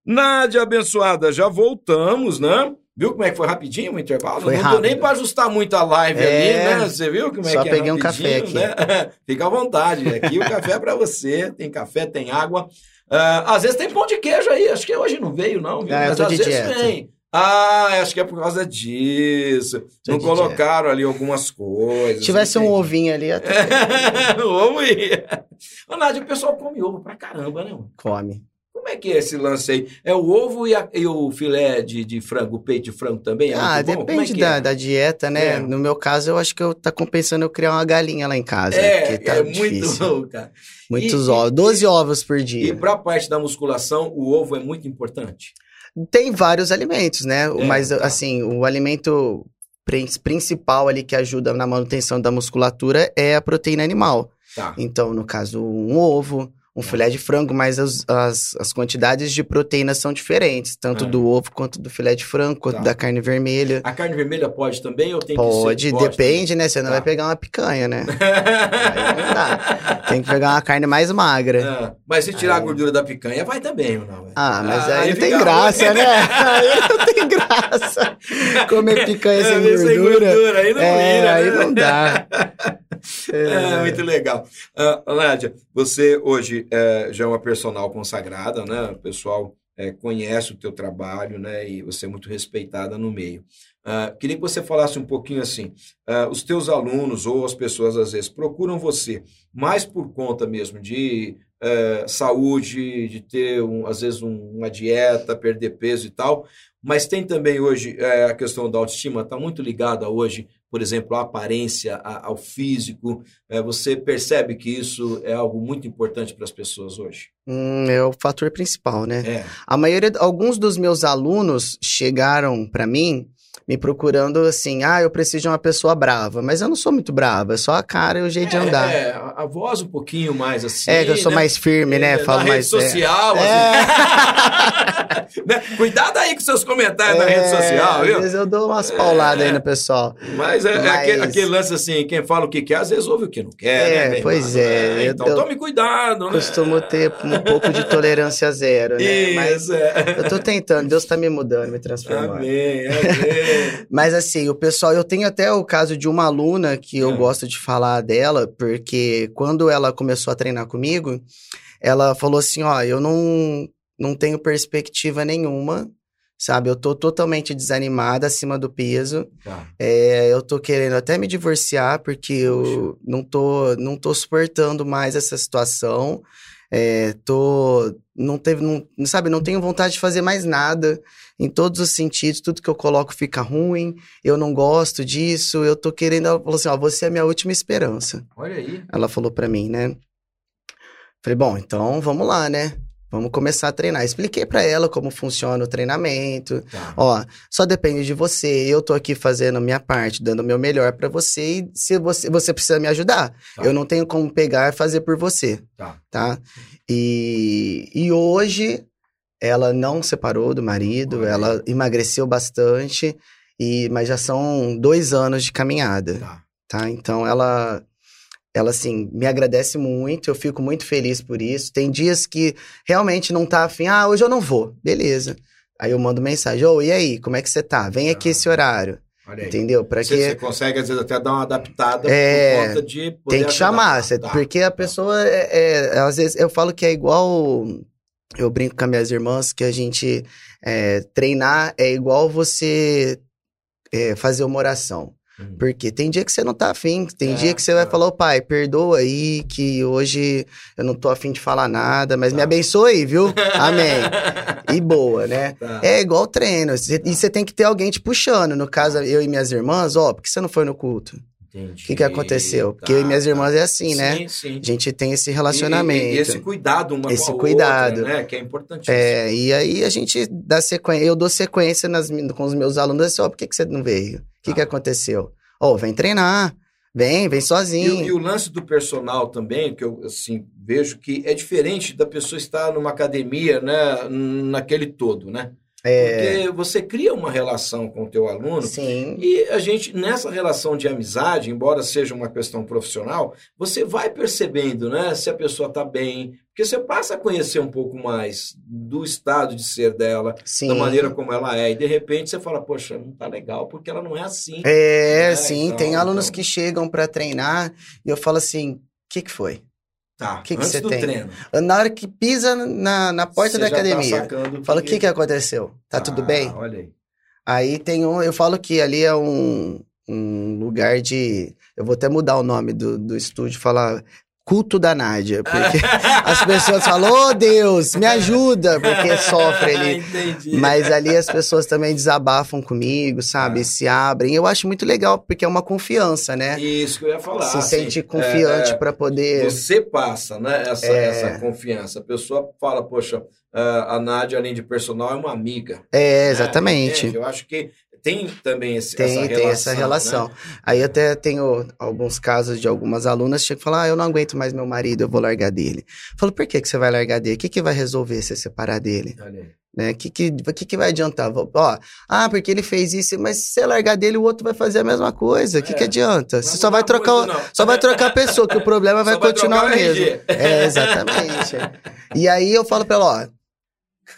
Nádia abençoada, já voltamos, né? Viu como é que foi rapidinho o intervalo? Foi não rápido. deu nem pra ajustar muito a live É, ali, né? Você viu como é só que é peguei um café aqui. Né? Fica à vontade. Aqui o café é pra você. Tem café, tem água. Ah, às vezes tem pão de queijo aí. Acho que hoje não veio, não. Viu? Ah, Mas às vezes dieta. vem. Ah, acho que é por causa disso. Não colocaram ali algumas coisas. Se tivesse um ovinho ali, até ovo ia. Ô, Nádia, o pessoal come ovo pra caramba, né? come. Como é que é esse lance aí? É o ovo e, a- e o filé de, de frango, o peito de frango também? É ah, muito é depende que da, é? da dieta, né? É. No meu caso, eu acho que eu tá compensando eu criar uma galinha lá em casa. É, porque tá é muito difícil. bom, cara. Muitos E- ovos. 12 ovos por E dia. para a parte da musculação, o ovo é muito importante. Tem vários alimentos, né? É, Mas, tá. assim, o alimento prin- principal ali que ajuda na manutenção da musculatura é a proteína animal. Tá. Então, no caso, um ovo, um filé de frango, mas as, as, as quantidades de proteína são diferentes, tanto É. do ovo quanto do filé de frango, quanto Tá. da carne vermelha. A carne vermelha pode também ou tem Pode, que ser? depende, né? Você não Tá. vai pegar uma picanha, né? Aí não dá. Tem que pegar uma carne mais magra. Ah, mas se tirar a Aí- gordura da picanha, vai também, não? Ah, mas aí, não fica tem graça, né? Aí não tem graça. Comer picanha sem É, sem gordura. gordura, aí não é, vira, aí né? não dá. É, muito legal. Ah, Nádia, você hoje é, já é uma personal consagrada, né? O pessoal é, conhece o teu trabalho, né? E você é muito respeitada no meio. Ah, queria que você falasse um pouquinho assim, ah, os teus alunos ou as pessoas às vezes procuram você mais por conta mesmo de eh, saúde, de ter um, às vezes um- uma dieta, perder peso e tal, mas tem também hoje eh, a questão da autoestima, está muito ligada hoje, por exemplo, à aparência, a- ao físico. Eh, você percebe que isso é algo muito importante para as pessoas hoje? Hum, é o fator principal, né? É. A maioria, alguns dos meus alunos chegaram pra mim me procurando assim, ah, eu preciso de uma pessoa brava, mas eu não sou muito brava, é só a cara e o jeito de andar. É, a, voz um pouquinho mais assim. É, que eu sou né? mais firme, né? É, Falo na mais. rede é. social, assim. Né? Cuidado aí com seus comentários na rede É, social, Às viu? vezes eu dou umas pauladas aí no pessoal. Mas é, é Mas- aquele, aquele lance assim, quem fala o que quer, às vezes ouve o que não quer, É, né? pois irmão? é, eu- Então eu tome cuidado, né? Costumo ter um pouco de tolerância zero, né? Mas Isso, é. eu tô tentando, Deus tá me mudando, me transformando. Amém, amém. Mas assim, o pessoal, eu tenho até o caso de uma aluna que eu É. gosto de falar dela, porque quando ela começou a treinar comigo, ela falou assim: ó, eu não, não tenho perspectiva nenhuma, sabe? Eu tô totalmente desanimada acima do peso. Tá. É, eu tô querendo até me divorciar, porque eu não tô, não tô suportando mais essa situação. É, tô. Não teve. Não, sabe, não tenho vontade de fazer mais nada em todos os sentidos. Tudo que eu coloco fica ruim. Eu não gosto disso. Eu tô querendo. Ela falou assim: ó, você é a minha última esperança. Olha aí. Ela falou pra mim, né? Falei, bom, então vamos lá, né? Vamos começar a treinar. Expliquei pra ela como funciona o treinamento. Tá. Ó, só depende de você. Eu tô aqui fazendo a minha parte, dando o meu melhor pra você e se você, você precisa me ajudar. Tá. Eu não tenho como pegar e fazer por você, Tá. tá? E, e hoje ela não separou do marido, ela emagreceu bastante, e mas já são dois anos de caminhada, Tá. tá? Então ela ela assim me agradece muito, eu fico muito feliz por isso. Tem dias que realmente não tá afim, ah, hoje eu não vou, beleza. Aí eu mando mensagem, ô, e aí, como é que você tá? Vem aqui Ah. esse horário, entendeu? Para Você, você que consegue, às vezes, até dar uma adaptada É, por conta de tem que chamar, Tá. porque a pessoa é, é- às vezes eu falo que é igual eu brinco com as minhas irmãs que a gente É, treinar é igual você é, fazer uma oração. Hum. Porque tem dia que você não tá afim, tem É, dia que você vai é. falar, ô pai, perdoa aí, que hoje eu não tô afim de falar nada, mas me Tá. abençoa aí, viu? Amém. E boa, né? Tá. É igual treino, e você tem que ter alguém te puxando. No caso, eu e minhas irmãs, ó, por que você não foi no culto? Entendi. O que que aconteceu? Porque Tá, eu e minhas tá. irmãs é assim, né? Sim, sim. A gente tem esse E- relacionamento. E, esse cuidado uma Esse com a cuidado. outra, né? Que é importantíssimo. É, e aí a gente dá sequência, eu dou sequência nas, com os meus alunos, assim, ó, por que, que você não veio? O que, Tá. que aconteceu? Ó, vem treinar, vem, vem E, sozinho. e o lance do personal também, que eu assim, vejo que é diferente da pessoa estar numa academia, né, naquele todo, né? É, Porque você cria uma relação com o teu aluno sim, e a gente, nessa relação de amizade, embora seja uma questão profissional, você vai percebendo, né, se a pessoa está bem, porque você passa a conhecer um pouco mais do estado de ser dela, sim. da maneira como ela é, e de repente você fala, poxa, não tá legal, porque ela não é assim. É, né? sim, Então, tem alunos então. que chegam pra treinar e eu falo assim, o que que foi? Tá, que que antes você tem? treino. Na hora que pisa na, na porta Você da tá academia, sacando fala, o que que aconteceu? Tá tudo Ah, bem? Olha aí. Aí tem um, eu falo que ali é um, um lugar de, eu vou até mudar o nome do, do estúdio, falar culto da Nádia, porque as pessoas falam, oh Deus, me ajuda, porque sofre ali. Entendi. Mas ali as pessoas também desabafam comigo, sabe? Ah. Se abrem. Eu acho muito legal, porque é uma confiança, né? Isso que eu ia falar. Se assim, sente confiante é, pra poder. Você passa, né, essa, É. essa confiança. A pessoa fala, poxa, ah, a Nádia, além de personal, é uma amiga. É, né? exatamente. Entende? Eu acho que tem também esse, Tem, essa relação. tem essa relação. né? Aí até tenho alguns casos de algumas alunas que falam: Ah, eu não aguento mais meu marido, eu vou largar dele. Eu falo, por que, que você vai largar dele? O que, que vai resolver você separar dele? Olha aí. Né? O que, que, que, que vai adiantar? Ó, ah, porque ele fez isso, mas se você largar dele, o outro vai fazer a mesma coisa. O que, É. que adianta? Não Você vai só vai trocar. o-. Só vai trocar a pessoa, que o problema vai vai continuar o o mesmo. RG. É, exatamente. E aí eu falo pra ela,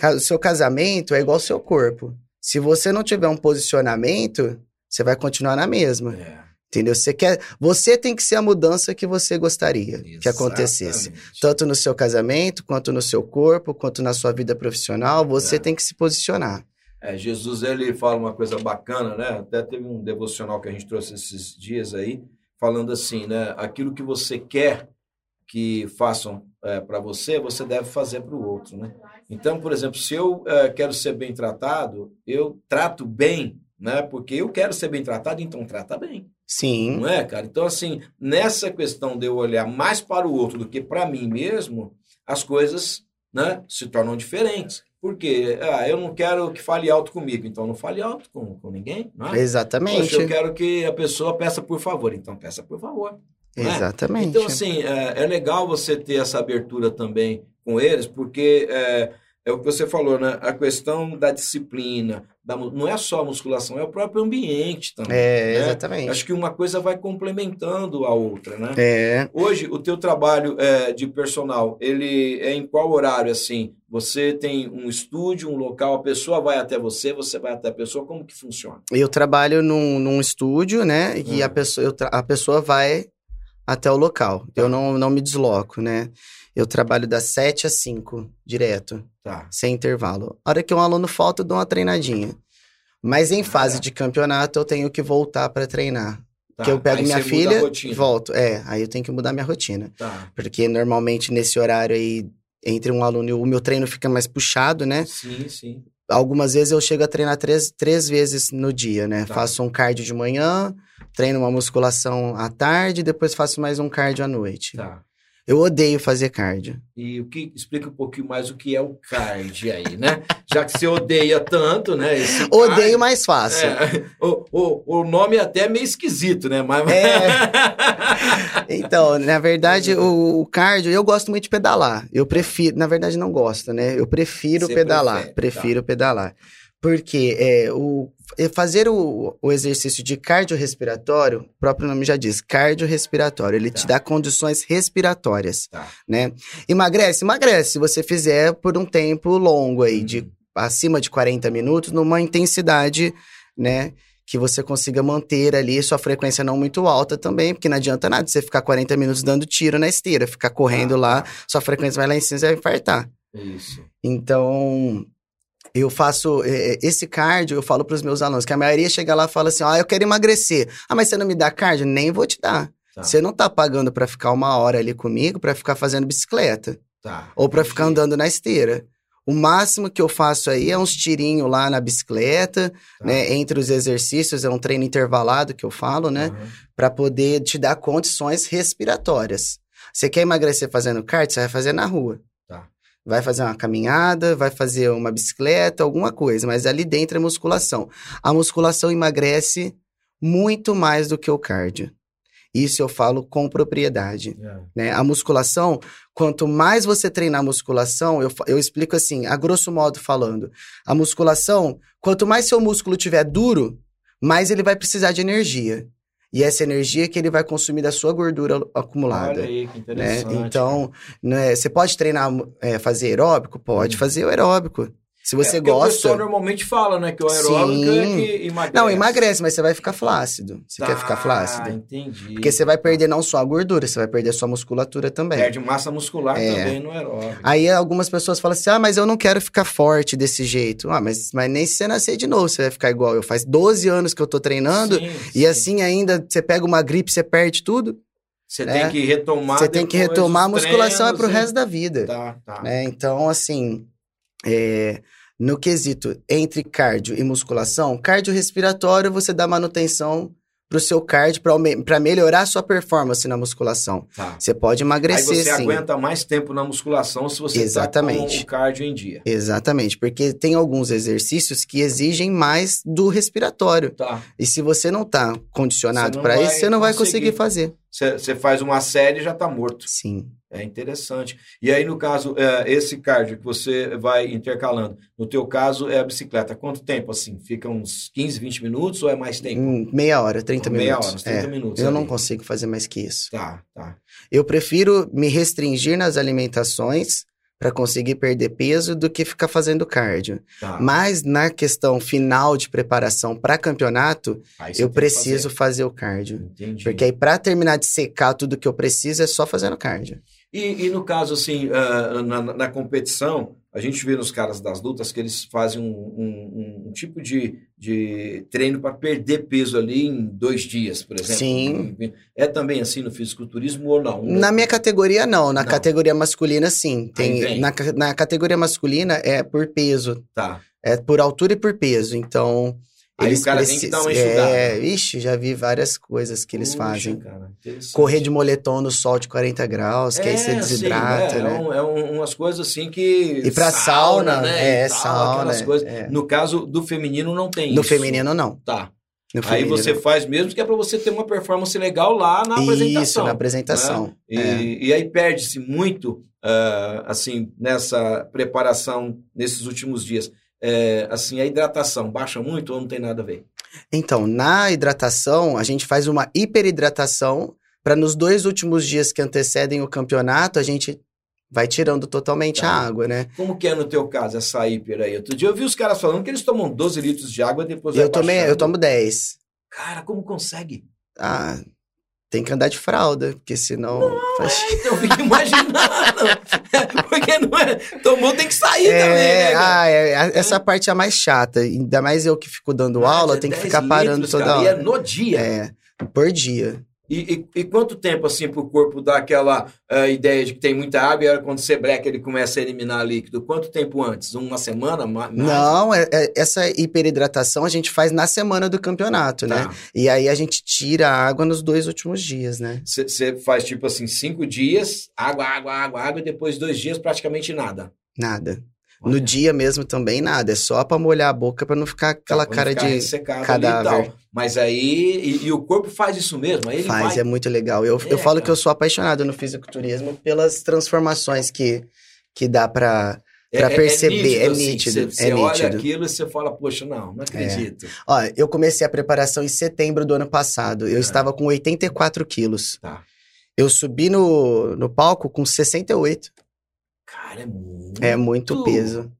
ó, o seu casamento é igual ao seu corpo. Se você não tiver um posicionamento, você vai continuar na mesma. É, Entendeu? Você quer, você tem que ser a mudança que você gostaria que acontecesse. exatamente. Tanto no seu casamento, quanto no seu corpo, quanto na sua vida profissional, você É. tem que se posicionar. É, Jesus ele fala uma coisa bacana, né? Até teve um devocional que a gente trouxe esses dias aí, falando assim, né? Aquilo que você quer que façam para você, você deve fazer para o outro, né? Então, por exemplo, se eu eh, quero ser bem tratado, eu trato bem, né? Porque eu quero ser bem tratado, então trata bem, Sim. não é, cara? Então, assim, nessa questão de eu olhar mais para o outro do que para mim mesmo, as coisas, né, se tornam diferentes. Porque ah, eu não quero que fale alto comigo, então não fale alto com, com ninguém, é? Exatamente. Poxa, eu quero que a pessoa peça por favor, então peça por favor. é? Exatamente. Então, assim, é, é legal você ter essa abertura também com eles, porque é, o que você falou, né? A questão da disciplina, da não é só a musculação, é o próprio ambiente também. é, né? exatamente. Acho que uma coisa vai complementando a outra, né? É. Hoje, o teu trabalho é, de personal, ele é em qual horário, assim? Você tem um estúdio, um local, a pessoa vai até você, você vai até a pessoa, como que funciona? Eu trabalho num, num estúdio, né? E Hum. a, pessoa, eu a pessoa vai até o local. Eu não, não me desloco, né? Eu trabalho das 7 às 5, direto, Tá. sem intervalo. A hora que um aluno falta, eu dou uma treinadinha. Mas em fase É. de campeonato, eu tenho que voltar para treinar. tá. que eu pego Aí minha filha e volto. É, aí eu tenho que mudar minha rotina. Tá. Porque normalmente nesse horário aí, entre um aluno e o meu treino fica mais puxado, né? Sim, sim. Algumas vezes eu chego a treinar três, três vezes no dia, né? Tá. Faço um cardio de manhã, treino uma musculação à tarde, depois faço mais um cardio à noite. Tá. Eu odeio fazer cardio. E o que explica um pouquinho mais o que é o card aí, né? Já que você odeia tanto, né? Odeio, card, mas faço. é, o, o, o nome é até meio esquisito, né? Mas Então, na verdade, o, o cardio, eu gosto muito de pedalar. Eu prefiro, na verdade, não gosto, né? Eu prefiro Você pedalar. prefere, tá. prefiro pedalar. Porque é, o, é, fazer o, o exercício de cardiorrespiratório, o próprio nome já diz, cardiorrespiratório, ele te Tá. dá condições respiratórias, Tá. né? Emagrece? Emagrece, se você fizer por um tempo longo aí, de Uhum. acima de 40 minutos, numa intensidade, né? Que você consiga manter ali sua frequência não muito alta também, porque não adianta nada você ficar 40 minutos dando tiro na esteira, ficar correndo Ah, lá, tá. sua frequência vai lá em cima e vai infartar. Isso. Então, Eu faço é, esse cardio, eu falo para os meus alunos, que a maioria chega lá e fala assim: ah, eu quero emagrecer. Ah, mas você não me dá cardio? Nem vou te dar. Tá. Você não tá pagando para ficar uma hora ali comigo para ficar fazendo bicicleta Tá. ou para ficar andando na esteira. O máximo que eu faço aí é uns tirinhos lá na bicicleta, Tá. né? Entre os exercícios, é um treino intervalado que eu falo, né? Aham. Para poder te dar condições respiratórias. Você quer emagrecer fazendo kart, você vai fazer na rua. Vai fazer uma caminhada, vai fazer uma bicicleta, alguma coisa, mas ali dentro é musculação. A musculação emagrece muito mais do que o cardio. Isso eu falo com propriedade É. né? A musculação, quanto mais você treinar a musculação, eu, eu explico assim, a grosso modo falando, a musculação, quanto mais seu músculo tiver duro, mais ele vai precisar de energia. E essa energia que ele vai consumir da sua gordura acumulada. Olha aí, que Né? interessante. Então, né, você pode treinar, é, fazer aeróbico? Pode Hum. fazer o aeróbico. Se você É porque O pessoal gosta. normalmente fala, né, que o aeróbico é que emagrece. Não, emagrece, mas você vai ficar flácido. Você Tá, quer ficar flácido? entendi. Porque você vai perder não só a gordura, você vai perder sua musculatura também. Perde massa muscular É. também no aeróbico. Aí algumas pessoas falam assim: ah, mas eu não quero ficar forte desse jeito. Ah, mas, mas nem se você nascer de novo, você vai ficar igual. Eu faz 12 anos que eu tô treinando, Sim, e sim. assim ainda você pega uma gripe, você perde tudo. Você né? tem que retomar você tem que retomar a musculação é treinos, pro hein? resto da vida. Tá, tá. né? Então, assim, é, no quesito entre cardio e musculação, cardio respiratório você dá manutenção pro seu cardio para melhorar a sua performance na musculação. tá. Você pode Aí emagrecer você sim. aguenta mais tempo na musculação se você tá Exatamente. com o cardio em dia. Exatamente, porque tem alguns exercícios que exigem mais do respiratório. Tá. E se você não tá condicionado para isso, você não vai conseguir. conseguir fazer. Você faz uma série e já tá morto. Sim. É interessante. E aí, no caso, é, esse cardio que você vai intercalando, no teu caso é a bicicleta. Quanto tempo, assim? Fica uns 15, 20 minutos ou é mais tempo? Em meia hora, 30 Meia minutos. hora, uns 30 É, minutos. Eu ali. não consigo fazer mais que isso. Tá, tá. Eu prefiro me restringir nas alimentações para conseguir perder peso do que ficar fazendo cardio. tá. Mas na questão final de preparação para campeonato, eu preciso fazer. fazer o cardio. Entendi. Porque aí para terminar de secar tudo que eu preciso é só fazendo cardio. E, e no caso, assim, ah, na, na competição, a gente vê nos caras das lutas que eles fazem um, um- um tipo de, de treino para perder peso ali em dois dias, por exemplo. Sim. É também assim no fisiculturismo ou não? Na minha categoria, não. Na Não. categoria masculina, sim. Tem, vem. na, na categoria masculina é por peso. Tá. É por altura e por peso. Então. Aí eles o cara tem que dar uma enxugada. É, ixi, já vi várias coisas que eles Puxa, fazem. cara. Correr de moletom no sol de 40 graus, que aí você É, desidrata, sim, é, né? É, um- é um- umas coisas assim que. E pra sauna, né? é, e tal, sauna, é. No caso do feminino, não tem No isso. feminino, não. Tá. No Aí você faz mesmo que é pra você ter uma performance legal lá na apresentação. Isso, na apresentação. E, é. e aí perde-se muito, ah, assim, nessa preparação, nesses últimos dias. É, assim, a hidratação baixa muito ou não tem nada a ver? Então, na hidratação, a gente faz uma hiperidratação para nos dois últimos dias que antecedem o campeonato, a gente vai tirando totalmente Tá. a água, né? Como que é no teu caso essa hiper aí? Outro dia eu vi os caras falando que eles tomam 12 litros de água e depois Eu tomei, eu tomo 10. Cara, como consegue? Ah, tem que andar de fralda, porque senão faz... Então eu fico imaginando. Porque não é. Tomou, tem que sair também, né? É, ah, é, a- essa parte é a mais chata. Ainda mais eu que fico dando aula, Ah, tem que 10 ficar parando toda cara, E hora. é no dia. É, por dia. E, e- e quanto tempo, assim, pro corpo dar aquela ah, ideia de que tem muita água e aí, quando você breca ele começa a eliminar líquido? Quanto tempo antes? Uma semana? Ma- Mais? Não, é- é- essa hiperidratação a gente faz na semana do campeonato, né? Tá. E aí a gente tira a água nos dois últimos dias, né? Você faz, tipo assim, cinco dias, água, água, água, água, e depois dois dias praticamente nada. Nada. Olha. No dia mesmo também nada. É só pra molhar a boca pra não ficar aquela pra cara ficar de cadáver. Mas aí, e, e o corpo faz isso mesmo? Aí faz, vai... é muito legal. Eu, É, eu falo que cara. eu sou apaixonado no fisiculturismo pelas transformações que, que dá pra. pra perceber, é nítido, Você é olha nítido. aquilo e você fala, poxa, não, não acredito. Ó, eu comecei a preparação em setembro do ano passado. Eu É. estava com 84 quilos. Tá. Eu subi no, no palco com 68. Cara, é muito... É muito peso.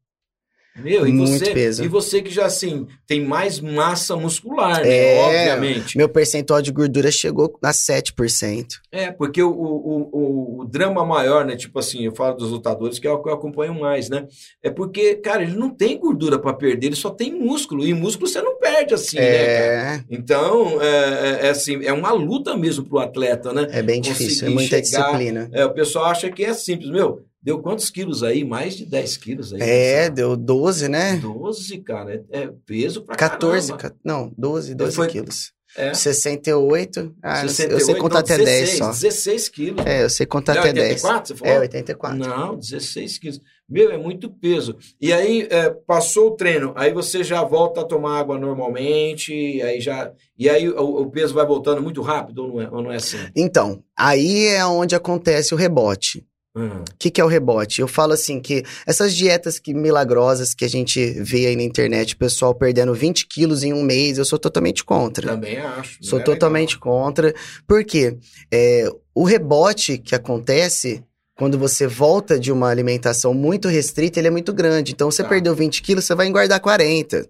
Meu, e Muito você, peso. e você que já assim tem mais massa muscular, né? É. Obviamente. Meu percentual de gordura chegou a 7%. É, porque o, o, o, o drama maior, né? Tipo assim, eu falo dos lutadores que é o que eu acompanho mais, né? É porque, cara, ele não tem gordura pra perder, ele só tem músculo. E músculo você não perde assim, né, cara? É, Então, é, é- é assim, é uma luta mesmo pro atleta, né? é bem difícil, é muita chegar- disciplina. É, o pessoal acha que é simples. Meu, deu quantos quilos aí? Mais de 10 quilos aí. É, deu 12, né? 12, cara. É, é peso pra 14, caramba. ca- não, 12, 12 Foi- quilos. É. 68, ah, eu sei 68, contar não, até 16, 10 só. 16 quilos. É, eu sei contar É até 10. 84, você falou? É, 84. Não, 16 quilos. Meu, é muito peso. E aí, é, passou o treino, aí você já volta a tomar água normalmente, e aí já. E aí o, o peso vai voltando muito rápido ou não é, ou não é assim? Então, aí é onde acontece o rebote. Hum, O que, que é o rebote? Eu falo assim que essas dietas que milagrosas que a gente vê aí na internet, o pessoal perdendo 20 quilos em um mês, eu sou totalmente contra. também acho. Sou é totalmente contra. Porque é, o rebote que acontece quando você volta de uma alimentação muito restrita, ele é muito grande. Então, você Tá. perdeu 20 quilos, você vai engordar 40.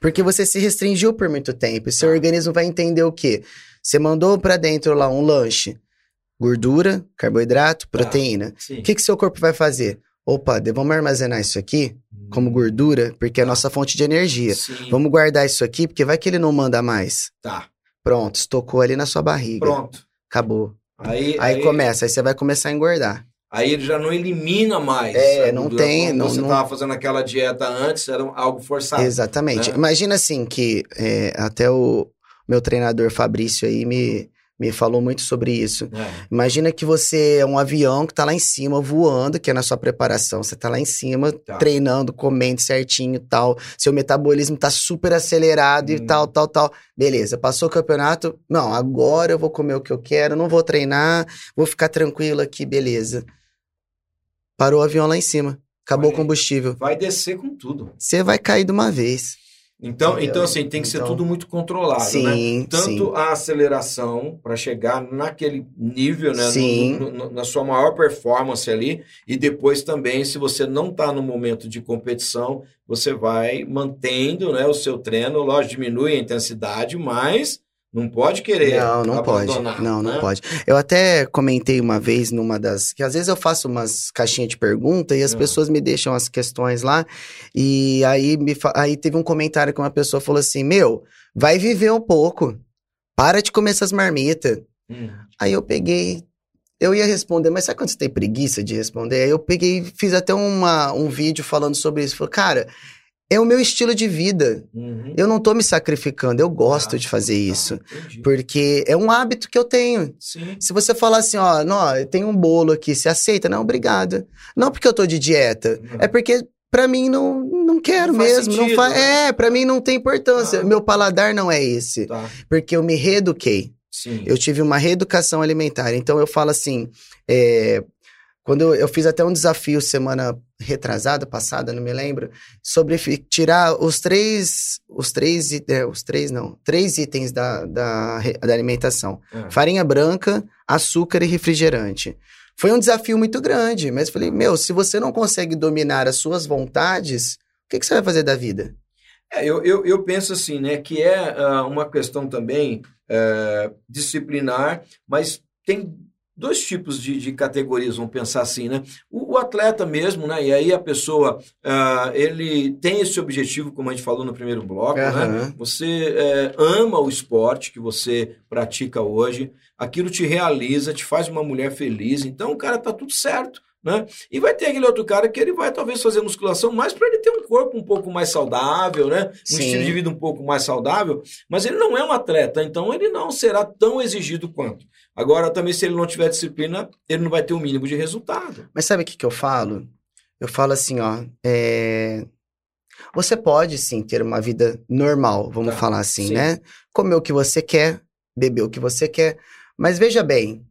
Porque você se restringiu por muito tempo. E seu Tá. organismo vai entender o quê? Você mandou pra dentro lá um lanche. Gordura, carboidrato, proteína. Sim. O que, que seu corpo vai fazer? Opa, vamos armazenar isso aqui como gordura, porque é a nossa fonte de energia. Sim. Vamos guardar isso aqui, porque vai que ele não manda mais. Tá, Pronto, estocou ali na sua barriga. pronto. Acabou. Aí, Aí, começa, aí você vai começar a engordar. Aí ele já não elimina mais. É, não gordura. tem, Quando não- você não- estava fazendo aquela dieta antes, era algo forçado. Exatamente. né? Imagina assim que é, até o meu treinador Fabrício aí me, me falou muito sobre isso. É. Imagina que você é um avião que tá lá em cima voando, que é na sua preparação. Você tá lá em cima, Tá. treinando, comendo certinho e tal. Seu metabolismo tá super acelerado e Hum. tal, tal, tal. Beleza, passou o campeonato. Não, agora eu vou comer o que eu quero, não vou treinar, vou ficar tranquilo aqui, beleza. Parou o avião lá em cima. Acabou Olha o combustível. Vai descer com tudo. Você vai cair de uma vez. Então, então assim, tem que ser Então- tudo muito controlado, né? Sim, Tanto sim. a aceleração para chegar naquele nível, né? Sim. no- no- na sua maior performance ali. E depois também, se você não está no momento de competição, você vai mantendo né, o seu treino. Lógico, diminui a intensidade, mas não pode querer. Não, não pode. Não, não né? pode. Eu até comentei uma vez numa das. Que às vezes eu faço umas caixinhas de pergunta e as Ah. pessoas me deixam as questões lá. E aí, me fa- aí teve um comentário que uma pessoa falou assim: Meu, vai viver um pouco. Para de comer essas marmitas. Hum. Aí eu peguei. Eu ia responder, mas sabe quando você tem preguiça de responder? Aí eu peguei, fiz até uma, um vídeo falando sobre isso. Falei, cara, é o meu estilo de vida. Uhum. Eu não tô me sacrificando, eu gosto Ah, de fazer tá, isso. entendi. Porque é um hábito que eu tenho. Sim. Se você falar assim, ó, não, eu tenho um bolo aqui, você aceita? Não, obrigado. Não porque eu tô de dieta, Não. é porque pra mim não, não quero Não mesmo. não sentido, fa... né? É, pra mim não tem importância. Ah. Meu paladar não é esse. Tá. Porque eu me reeduquei. Sim. Eu tive uma reeducação alimentar. Então eu falo assim, é, quando eu, eu fiz até um desafio semana retrasada, passada, não me lembro, sobre tirar os três, os três, é, os três não, três itens da, da, da alimentação: É. farinha branca, açúcar e refrigerante. Foi um desafio muito grande, mas falei, meu, se você não consegue dominar as suas vontades, o que, que você vai fazer da vida? É, eu, eu, eu penso assim, né, que é ah, uma questão também eh, disciplinar, mas tem dois tipos de, de categorias, vamos pensar assim, né? O, o atleta mesmo, né? E aí a pessoa, ah, ele tem esse objetivo, como a gente falou no primeiro bloco, né? Aham. Você eh, ama o esporte que você pratica hoje, aquilo te realiza, te faz uma mulher feliz, então o cara tá tudo certo. Né? E vai ter aquele outro cara que ele vai talvez fazer musculação mais para ele ter um corpo um pouco mais saudável, né? Um Sim. estilo de vida um pouco mais saudável, mas ele não é um atleta, então ele não será tão exigido quanto. Agora, também, se ele não tiver disciplina, ele não vai ter o mínimo de resultado. Mas sabe o que, que eu falo? Eu falo assim, ó. é, Você pode sim ter uma vida normal, vamos Tá, falar assim, sim. né? Comer o que você quer, beber o que você quer. Mas veja bem,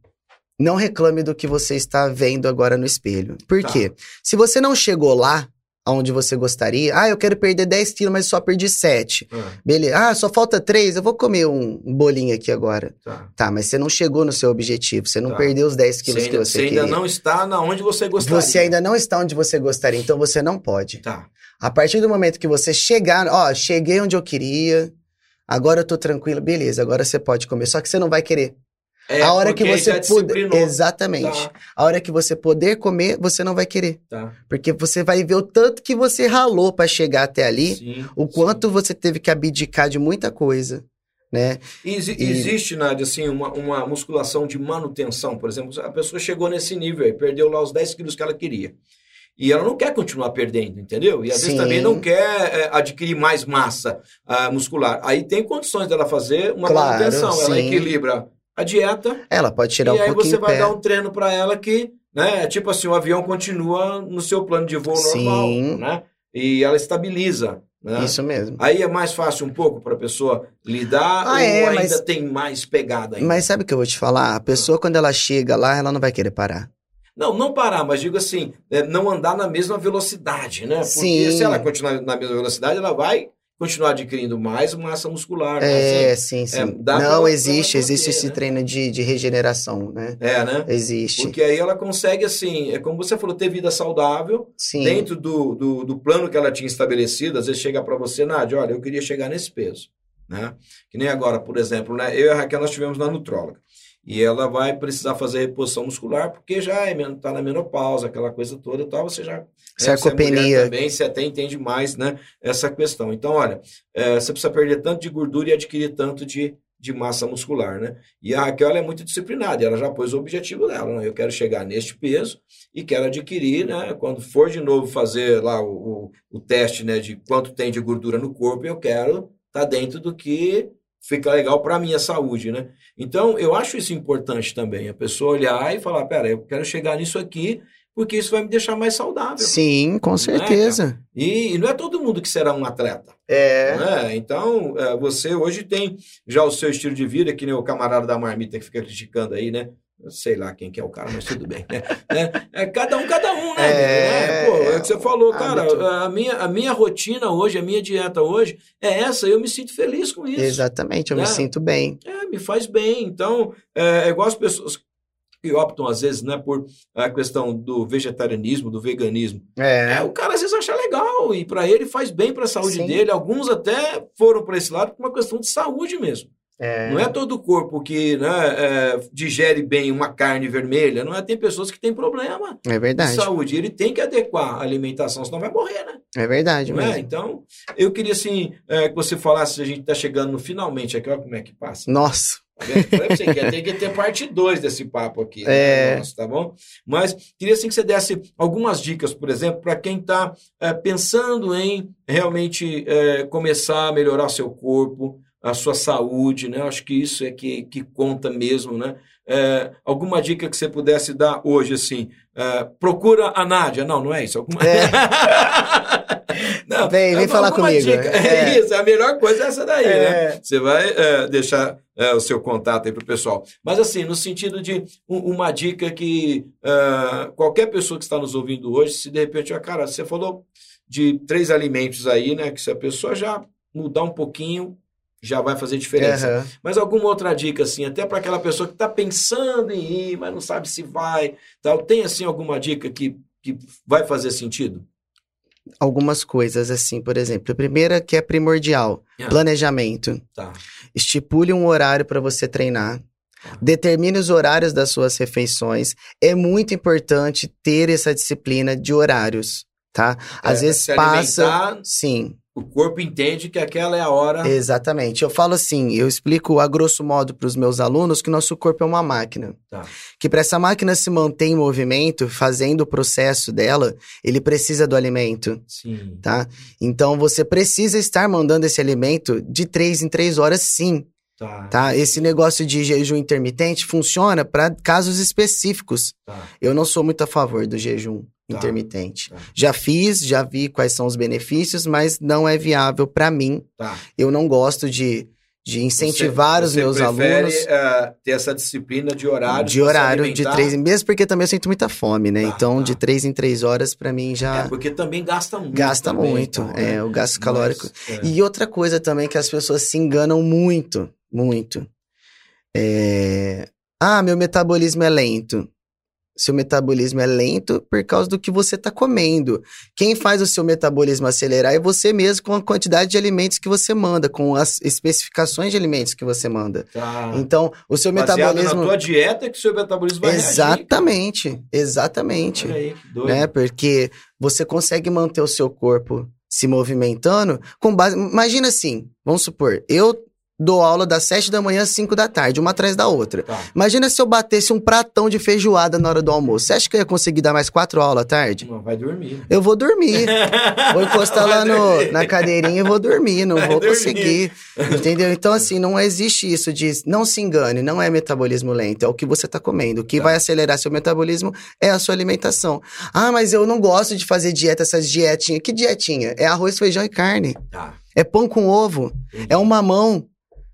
não reclame do que você está vendo agora no espelho. Por Tá. quê? Se você não chegou lá aonde você gostaria, ah, eu quero perder 10 quilos, mas só perdi 7. Beleza. Ah, só falta 3, eu vou comer um bolinho aqui agora. Tá. Tá, mas você não chegou no seu objetivo, você não Tá. perdeu os 10 Você, quilos que ainda, você você ainda queria. não está na onde você gostaria. Você ainda não está onde você gostaria, então você não pode. Tá. A partir do momento que você chegar, ó, cheguei onde eu queria, agora eu tô tranquilo, beleza, agora você pode comer. Só que você não vai querer. É, a hora que você puder. Exatamente. Tá, A hora que você poder comer, você não vai querer. tá. Porque você vai ver o tanto que você ralou pra chegar até ali, Sim, o sim. quanto você teve que abdicar de muita coisa, né? Exi- E- Existe, Nádia, assim, uma, uma musculação de manutenção, por exemplo, a pessoa chegou nesse nível aí, perdeu lá os 10 quilos que ela queria. E ela não quer continuar perdendo, entendeu? E às vezes Sim. também não quer é, adquirir mais massa ah, muscular. Aí tem condições dela fazer uma Claro, manutenção. Ela sim. equilibra a dieta Ela pode tirar e um aí pouquinho você o vai pé. dar um treino para ela que, né, tipo assim, o avião continua no seu plano de voo normal, Sim. né? E ela estabiliza, né? Isso mesmo. Aí é mais fácil um pouco para a pessoa lidar Ah, ou é, ainda mas- tem mais pegada ainda? Mas sabe o que eu vou te falar? A pessoa, quando ela chega lá, ela não vai querer parar. Não, não parar, mas digo assim, é, não andar na mesma velocidade, né? Porque Sim. se ela continuar na mesma velocidade, ela vai continuar adquirindo mais massa muscular. né? É, Assim, sim, sim. dá pra- não, pra existe, manter, existe esse né? treino de, de regeneração, né? é, né? Existe. Porque aí ela consegue, assim, é como você falou, ter vida saudável Sim. dentro do, do, do plano que ela tinha estabelecido. Às vezes chega para você, Nádia, olha, eu queria chegar nesse peso, né? Que nem agora, por exemplo, né? Eu e a Raquel, nós tivemos na nutróloga. E ela vai precisar fazer reposição muscular, porque já é, men- tá na menopausa, aquela coisa toda e tal, você já... né, você é Sarcopenia. mulher também, você até entende mais, né, essa questão. Então, olha, é, você precisa perder tanto de gordura e adquirir tanto de, de massa muscular, né? E a Raquel é muito disciplinada, ela já pôs o objetivo dela, né? Eu quero chegar neste peso e quero adquirir, né? Quando for de novo fazer lá o, o, o teste, né, de quanto tem de gordura no corpo, eu quero estar dentro do que fica legal para a minha saúde, né? Então, eu acho isso importante também, a pessoa olhar e falar, pera, eu quero chegar nisso aqui, porque isso vai me deixar mais saudável. Sim, com é, certeza. E, e não é todo mundo que será um atleta. É. né? Então, é, você hoje tem já o seu estilo de vida, que nem o camarada da marmita que fica criticando aí, né? Sei lá quem que é o cara, mas tudo bem. Né? É, é cada um, cada um, né? É. né? Pô, é o que você falou, cara. A minha, a minha rotina hoje, a minha dieta hoje é essa. Eu me sinto feliz com isso. Exatamente, eu me Né? sinto bem. É, me faz bem. Então, é, é igual as pessoas que optam, às vezes, né, por a questão do vegetarianismo, do veganismo. É, É. o cara às vezes acha legal e para ele faz bem para a saúde Sim. dele. Alguns até foram para esse lado por uma questão de saúde mesmo. É. Não é todo o corpo que né, é, digere bem uma carne vermelha. Não é? Tem pessoas que têm problema É de verdade. saúde. Ele tem que adequar a alimentação, senão vai morrer, né? É verdade Não é? Então, eu queria assim é, que você falasse, a gente está chegando no finalmente aqui, olha como é que passa. Nossa. Tá você tem que ter parte 2 desse papo aqui. É. Né? Nossa, tá bom? Mas queria assim que você desse algumas dicas, por exemplo, para quem está pensando em realmente é, começar a melhorar seu corpo, a sua saúde, né? Acho que isso é que, que conta mesmo, né? É, alguma dica que você pudesse dar hoje, assim, é, procura a Nádia. Não, não é isso. Alguma... Não, Vem, vem falar alguma comigo. dica. É. É. isso, a melhor coisa é essa daí, né? É. Você vai é, deixar é, o seu contato aí para o pessoal. Mas assim, no sentido de um- uma dica que é, qualquer pessoa que está nos ouvindo hoje, se de repente, ó, cara, você falou de três alimentos aí, né? Que se a pessoa já mudar um pouquinho, já vai fazer diferença. Aham. Mas alguma outra dica, assim, até para aquela pessoa que está pensando em ir, mas não sabe se vai, tal, tem assim alguma dica que, que vai fazer sentido? Algumas coisas, assim, por exemplo. A primeira que é primordial: Ah. planejamento. Tá. Estipule um horário para você treinar. Determine os horários das suas refeições. É muito importante ter essa disciplina de horários, tá? Às É, vezes passa. Sim, o corpo entende que aquela é a hora. exatamente. Eu falo assim, eu explico a grosso modo para os meus alunos que nosso corpo é uma máquina. Tá. Que para essa máquina se manter em movimento, fazendo o processo dela, ele precisa do alimento. Sim. tá? Então você precisa estar mandando esse alimento de três em três horas, sim, Tá. tá? Esse negócio de jejum intermitente funciona para casos específicos. Tá. Eu não sou muito a favor do jejum Tá, intermitente. tá. Já fiz, já vi quais são os benefícios, mas não é viável para mim. Tá. Eu não gosto de, de incentivar Você- os você meus prefere, alunos eh, ter essa disciplina de horário. de horário de três, em- mesmo porque também eu sinto muita fome, né? Tá, então de três em três horas para mim já É, porque também gasta muito. gasta também, muito, então, é né? o gasto calórico. Mas, é. E outra coisa também que as pessoas se enganam muito, muito. É... Ah, meu metabolismo é lento. seu metabolismo é lento por causa do que você está comendo. Quem faz o seu metabolismo acelerar é você mesmo com a quantidade de alimentos que você manda, com as especificações de alimentos que você manda. Tá. Então, o seu Baseado metabolismo. na tua dieta que o seu metabolismo vai reagir, Exatamente, exatamente. cara. Olha aí, né? Porque você consegue manter o seu corpo se movimentando com base. Imagina assim, vamos supor, eu dou aula das 7 da manhã às 5 da tarde, uma atrás da outra. Tá. Imagina se eu batesse um pratão de feijoada na hora do almoço. Você acha que eu ia conseguir dar mais quatro aulas à tarde? Não, vai dormir. Eu vou dormir. Vou encostar lá no, na cadeirinha e vou dormir, não Vai vou dormir. conseguir. Entendeu? Então, assim, não existe isso de. Não se engane, não é metabolismo lento, é o que você tá comendo. O que Tá. vai acelerar seu metabolismo é a sua alimentação. Ah, mas eu não gosto de fazer dieta, essas dietinhas. Que dietinha? É arroz, feijão e carne. Tá. É pão com ovo. entendi. É um mamão.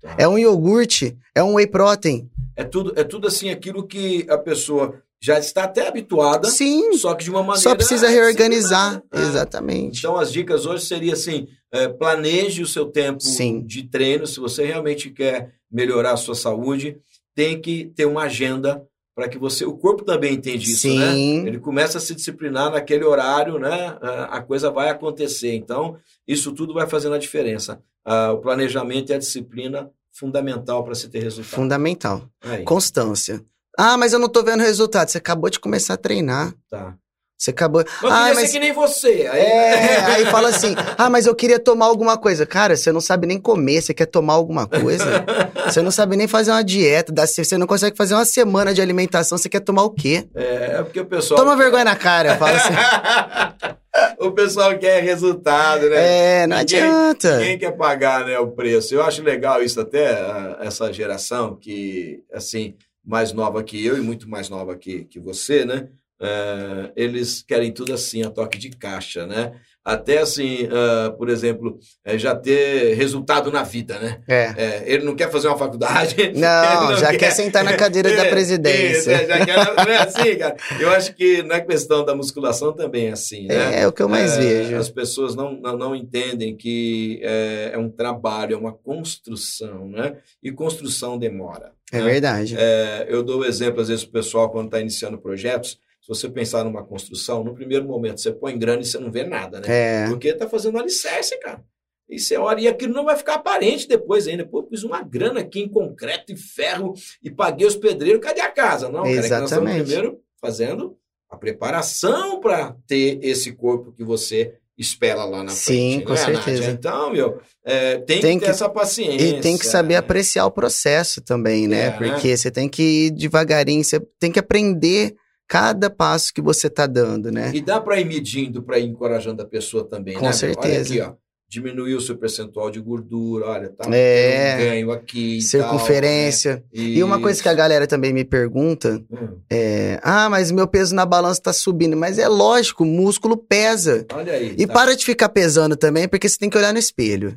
Tá. É um iogurte. É um whey protein. É tudo, é tudo assim, aquilo que a pessoa já está até habituada, Sim. só que de uma maneira. Só precisa reorganizar. É. Exatamente. Então, as dicas hoje seria assim: é, planeje o seu tempo Sim. de treino. Se você realmente quer melhorar a sua saúde, tem que ter uma agenda para que você. O corpo também entende isso, né? Sim. Ele começa a se disciplinar naquele horário, né? A a coisa vai acontecer. Então, isso tudo vai fazendo a diferença. Ah, o planejamento e a disciplina fundamental para se ter resultado. Fundamental. Aí, Constância. Ah, mas eu não tô vendo resultado. Você acabou de começar a treinar. tá. Você acabou. Mas ah, mas. ser que nem você. Aí... É, aí fala assim: ah, mas eu queria tomar alguma coisa. Cara, você não sabe nem comer, você quer tomar alguma coisa? Você não sabe nem fazer uma dieta, você não consegue fazer uma semana de alimentação, você quer tomar o quê? É, é porque o pessoal. Toma vergonha na cara, fala assim. o pessoal quer resultado, né? É, não Ninguém- adianta. Quem quer pagar né, o preço? Eu acho legal isso até, essa geração que, assim, mais nova que eu e muito mais nova que, que você, né? Eh, eles querem tudo assim, a toque de caixa, né? Até assim, ah, por exemplo, eh, já ter resultado na vida, né? É. Eh, ele não quer fazer uma faculdade. Não, ele já quer sentar na cadeira da É, presidência. isso, é, já quer, não é assim, cara? Eu acho que na questão da musculação também é assim, né? É, é o que eu mais É, vejo. As pessoas não, não, não entendem que é, é um trabalho, é uma construção, né? E construção demora. É né? verdade. É, eu dou exemplo, às vezes, para o pessoal, quando está iniciando projetos, se você pensar numa construção, no primeiro momento você põe grana e você não vê nada, né? É. Porque está fazendo alicerce, cara. E você olha, e aquilo não vai ficar aparente depois ainda. Pô, pus uma grana aqui em concreto e ferro e paguei os pedreiros, cadê a casa? Não, cara, é que nós estamos Exatamente. primeiro fazendo a preparação para ter esse corpo que você espera lá na Sim, frente. com né, certeza. Nádia? Então, meu, é, tem, Tem que ter que- essa paciência. E tem que saber apreciar o processo também, né? É, Porque você tem que ir devagarinho, você tem que aprender cada passo que você tá dando, né? E dá para ir medindo, para ir encorajando a pessoa também, Com né? certeza. Olha aqui, ó. Diminuiu o seu percentual de gordura, olha, tá É. um ganho aqui. e Circunferência. Tal, né? E uma coisa que a galera também me pergunta Hum, é: ah, mas meu peso na balança tá subindo. Mas é lógico, o músculo pesa. Olha aí. E tá. para de ficar pesando também, porque você tem que olhar no espelho.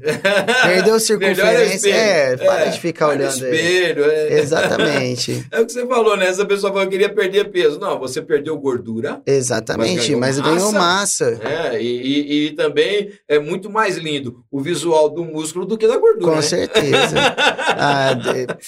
Perdeu circunferência. espelho. É, para de ficar no olhando aí. espelho. É. Exatamente. É o que você falou, né? Essa pessoa falou que queria perder peso. Não, você perdeu gordura. Exatamente. Mas Mas ganhou ganhou massa. massa. É, e, e- e também é muito mais lindo o visual do músculo do que da gordura. Com né? certeza. Ah,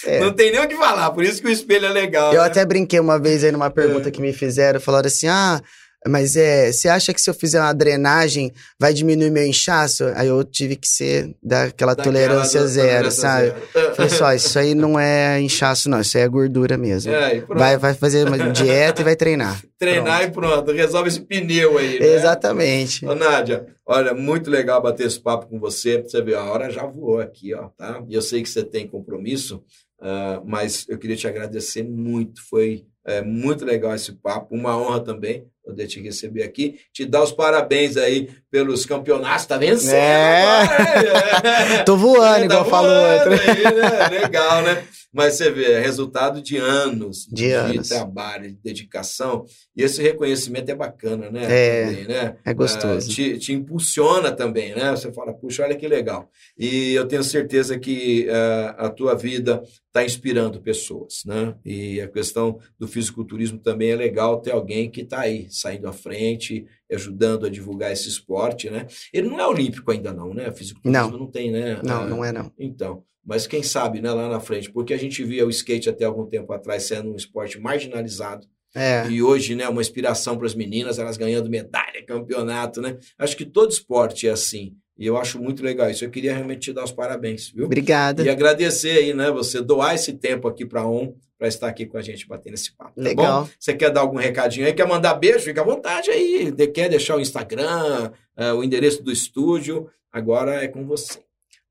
é. Não tem nem o que falar, por isso que o espelho é legal. Eu né? até brinquei uma vez aí numa É. pergunta que me fizeram, falaram assim: ah, mas é, você acha que se eu fizer uma drenagem vai diminuir meu inchaço? Aí eu tive que ser daquela Daquela tolerância do- zero, tolerância sabe? zero. Falei só, isso aí não é inchaço, não, isso aí é gordura mesmo. É, pronto. Vai, vai fazer uma dieta e vai treinar. Treinar e pronto, resolve esse pneu aí. Né? Exatamente. Ô, Nádia, olha, muito legal bater esse papo com você. Você vê, a hora já voou aqui, ó, tá? E eu sei que você tem compromisso, ah, mas eu queria te agradecer muito. Foi é, muito legal esse papo, uma honra também poder te receber aqui. Te dar os parabéns aí pelos campeonatos, tá vencendo É. agora? Tô voando, É, igual tá falou voando outro. aí, né? Legal, né? Mas você vê, é resultado de anos De anos. trabalho, de dedicação. E esse reconhecimento é bacana, né? É. Também, né? É gostoso. Ah, te, te impulsiona também, né? Você fala, puxa, olha que legal. E eu tenho certeza que ah, a tua vida está inspirando pessoas, né? E a questão do fisiculturismo também é legal ter alguém que está aí, saindo à frente, ajudando a divulgar esse esporte, né? Ele não é olímpico ainda não, né? O fisiculturismo não, tem, né? Não, Ah, não é não. então, mas quem sabe, né, lá na frente, porque a gente via o skate até algum tempo atrás sendo um esporte marginalizado, É. E hoje, né, uma inspiração para as meninas, elas ganhando medalha, campeonato, né? Acho que todo esporte é assim. E eu acho muito legal isso. Eu queria realmente te dar os parabéns, viu? Obrigada. E agradecer aí, né, você doar esse tempo aqui para ON, para estar aqui com a gente batendo esse papo. Tá Legal. bom? Você quer dar algum recadinho aí? Quer mandar beijo? Fica à vontade aí. Quer deixar o Instagram, eh, o endereço do estúdio? Agora é com você.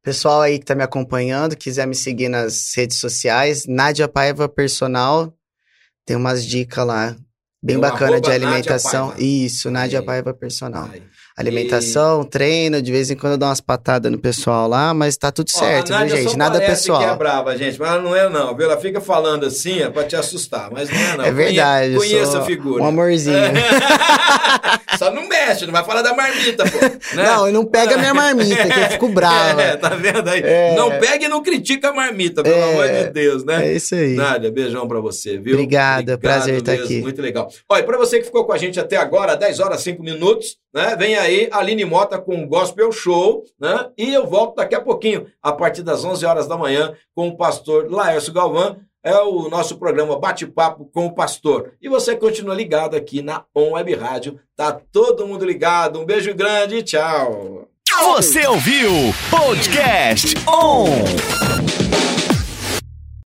Pessoal aí que tá me acompanhando, quiser me seguir nas redes sociais, Nádia Paiva Personal, tem umas dicas lá bem bacana de Nádia alimentação. Paiva. Isso, Nádia Aí. Paiva Personal. Alimentação, treino, de vez em quando eu dou umas patadas no pessoal lá, mas tá tudo Ó, certo, viu, Nádia gente? Nada pessoal. que é brava, gente, mas ela não é não, viu? Ela fica falando assim, é pra te assustar, mas não é não. É verdade, eu Conheça sou a figura. Um amorzinho. Só não mexe, não vai falar da marmita, pô. né? Não, não pega minha marmita, que eu fico brava. É, tá vendo aí? É. Não pega e não critica a marmita, pelo É. amor de Deus, né? É isso aí. Nádia, beijão pra você, viu? Obrigada, prazer estar mesmo, aqui. Muito legal. Olha, pra você que ficou com a gente até agora, 10 horas 5 minutos, né? Vem aí a Aline Mota com o Gospel Show, né? E eu volto daqui a pouquinho, a partir das 11 horas da manhã, com o pastor Laércio Galvão. É o nosso programa Bate-Papo com o Pastor. E você continua ligado aqui na On Web Rádio. Tá todo mundo ligado. Um beijo grande e tchau. Você ouviu Podcast On!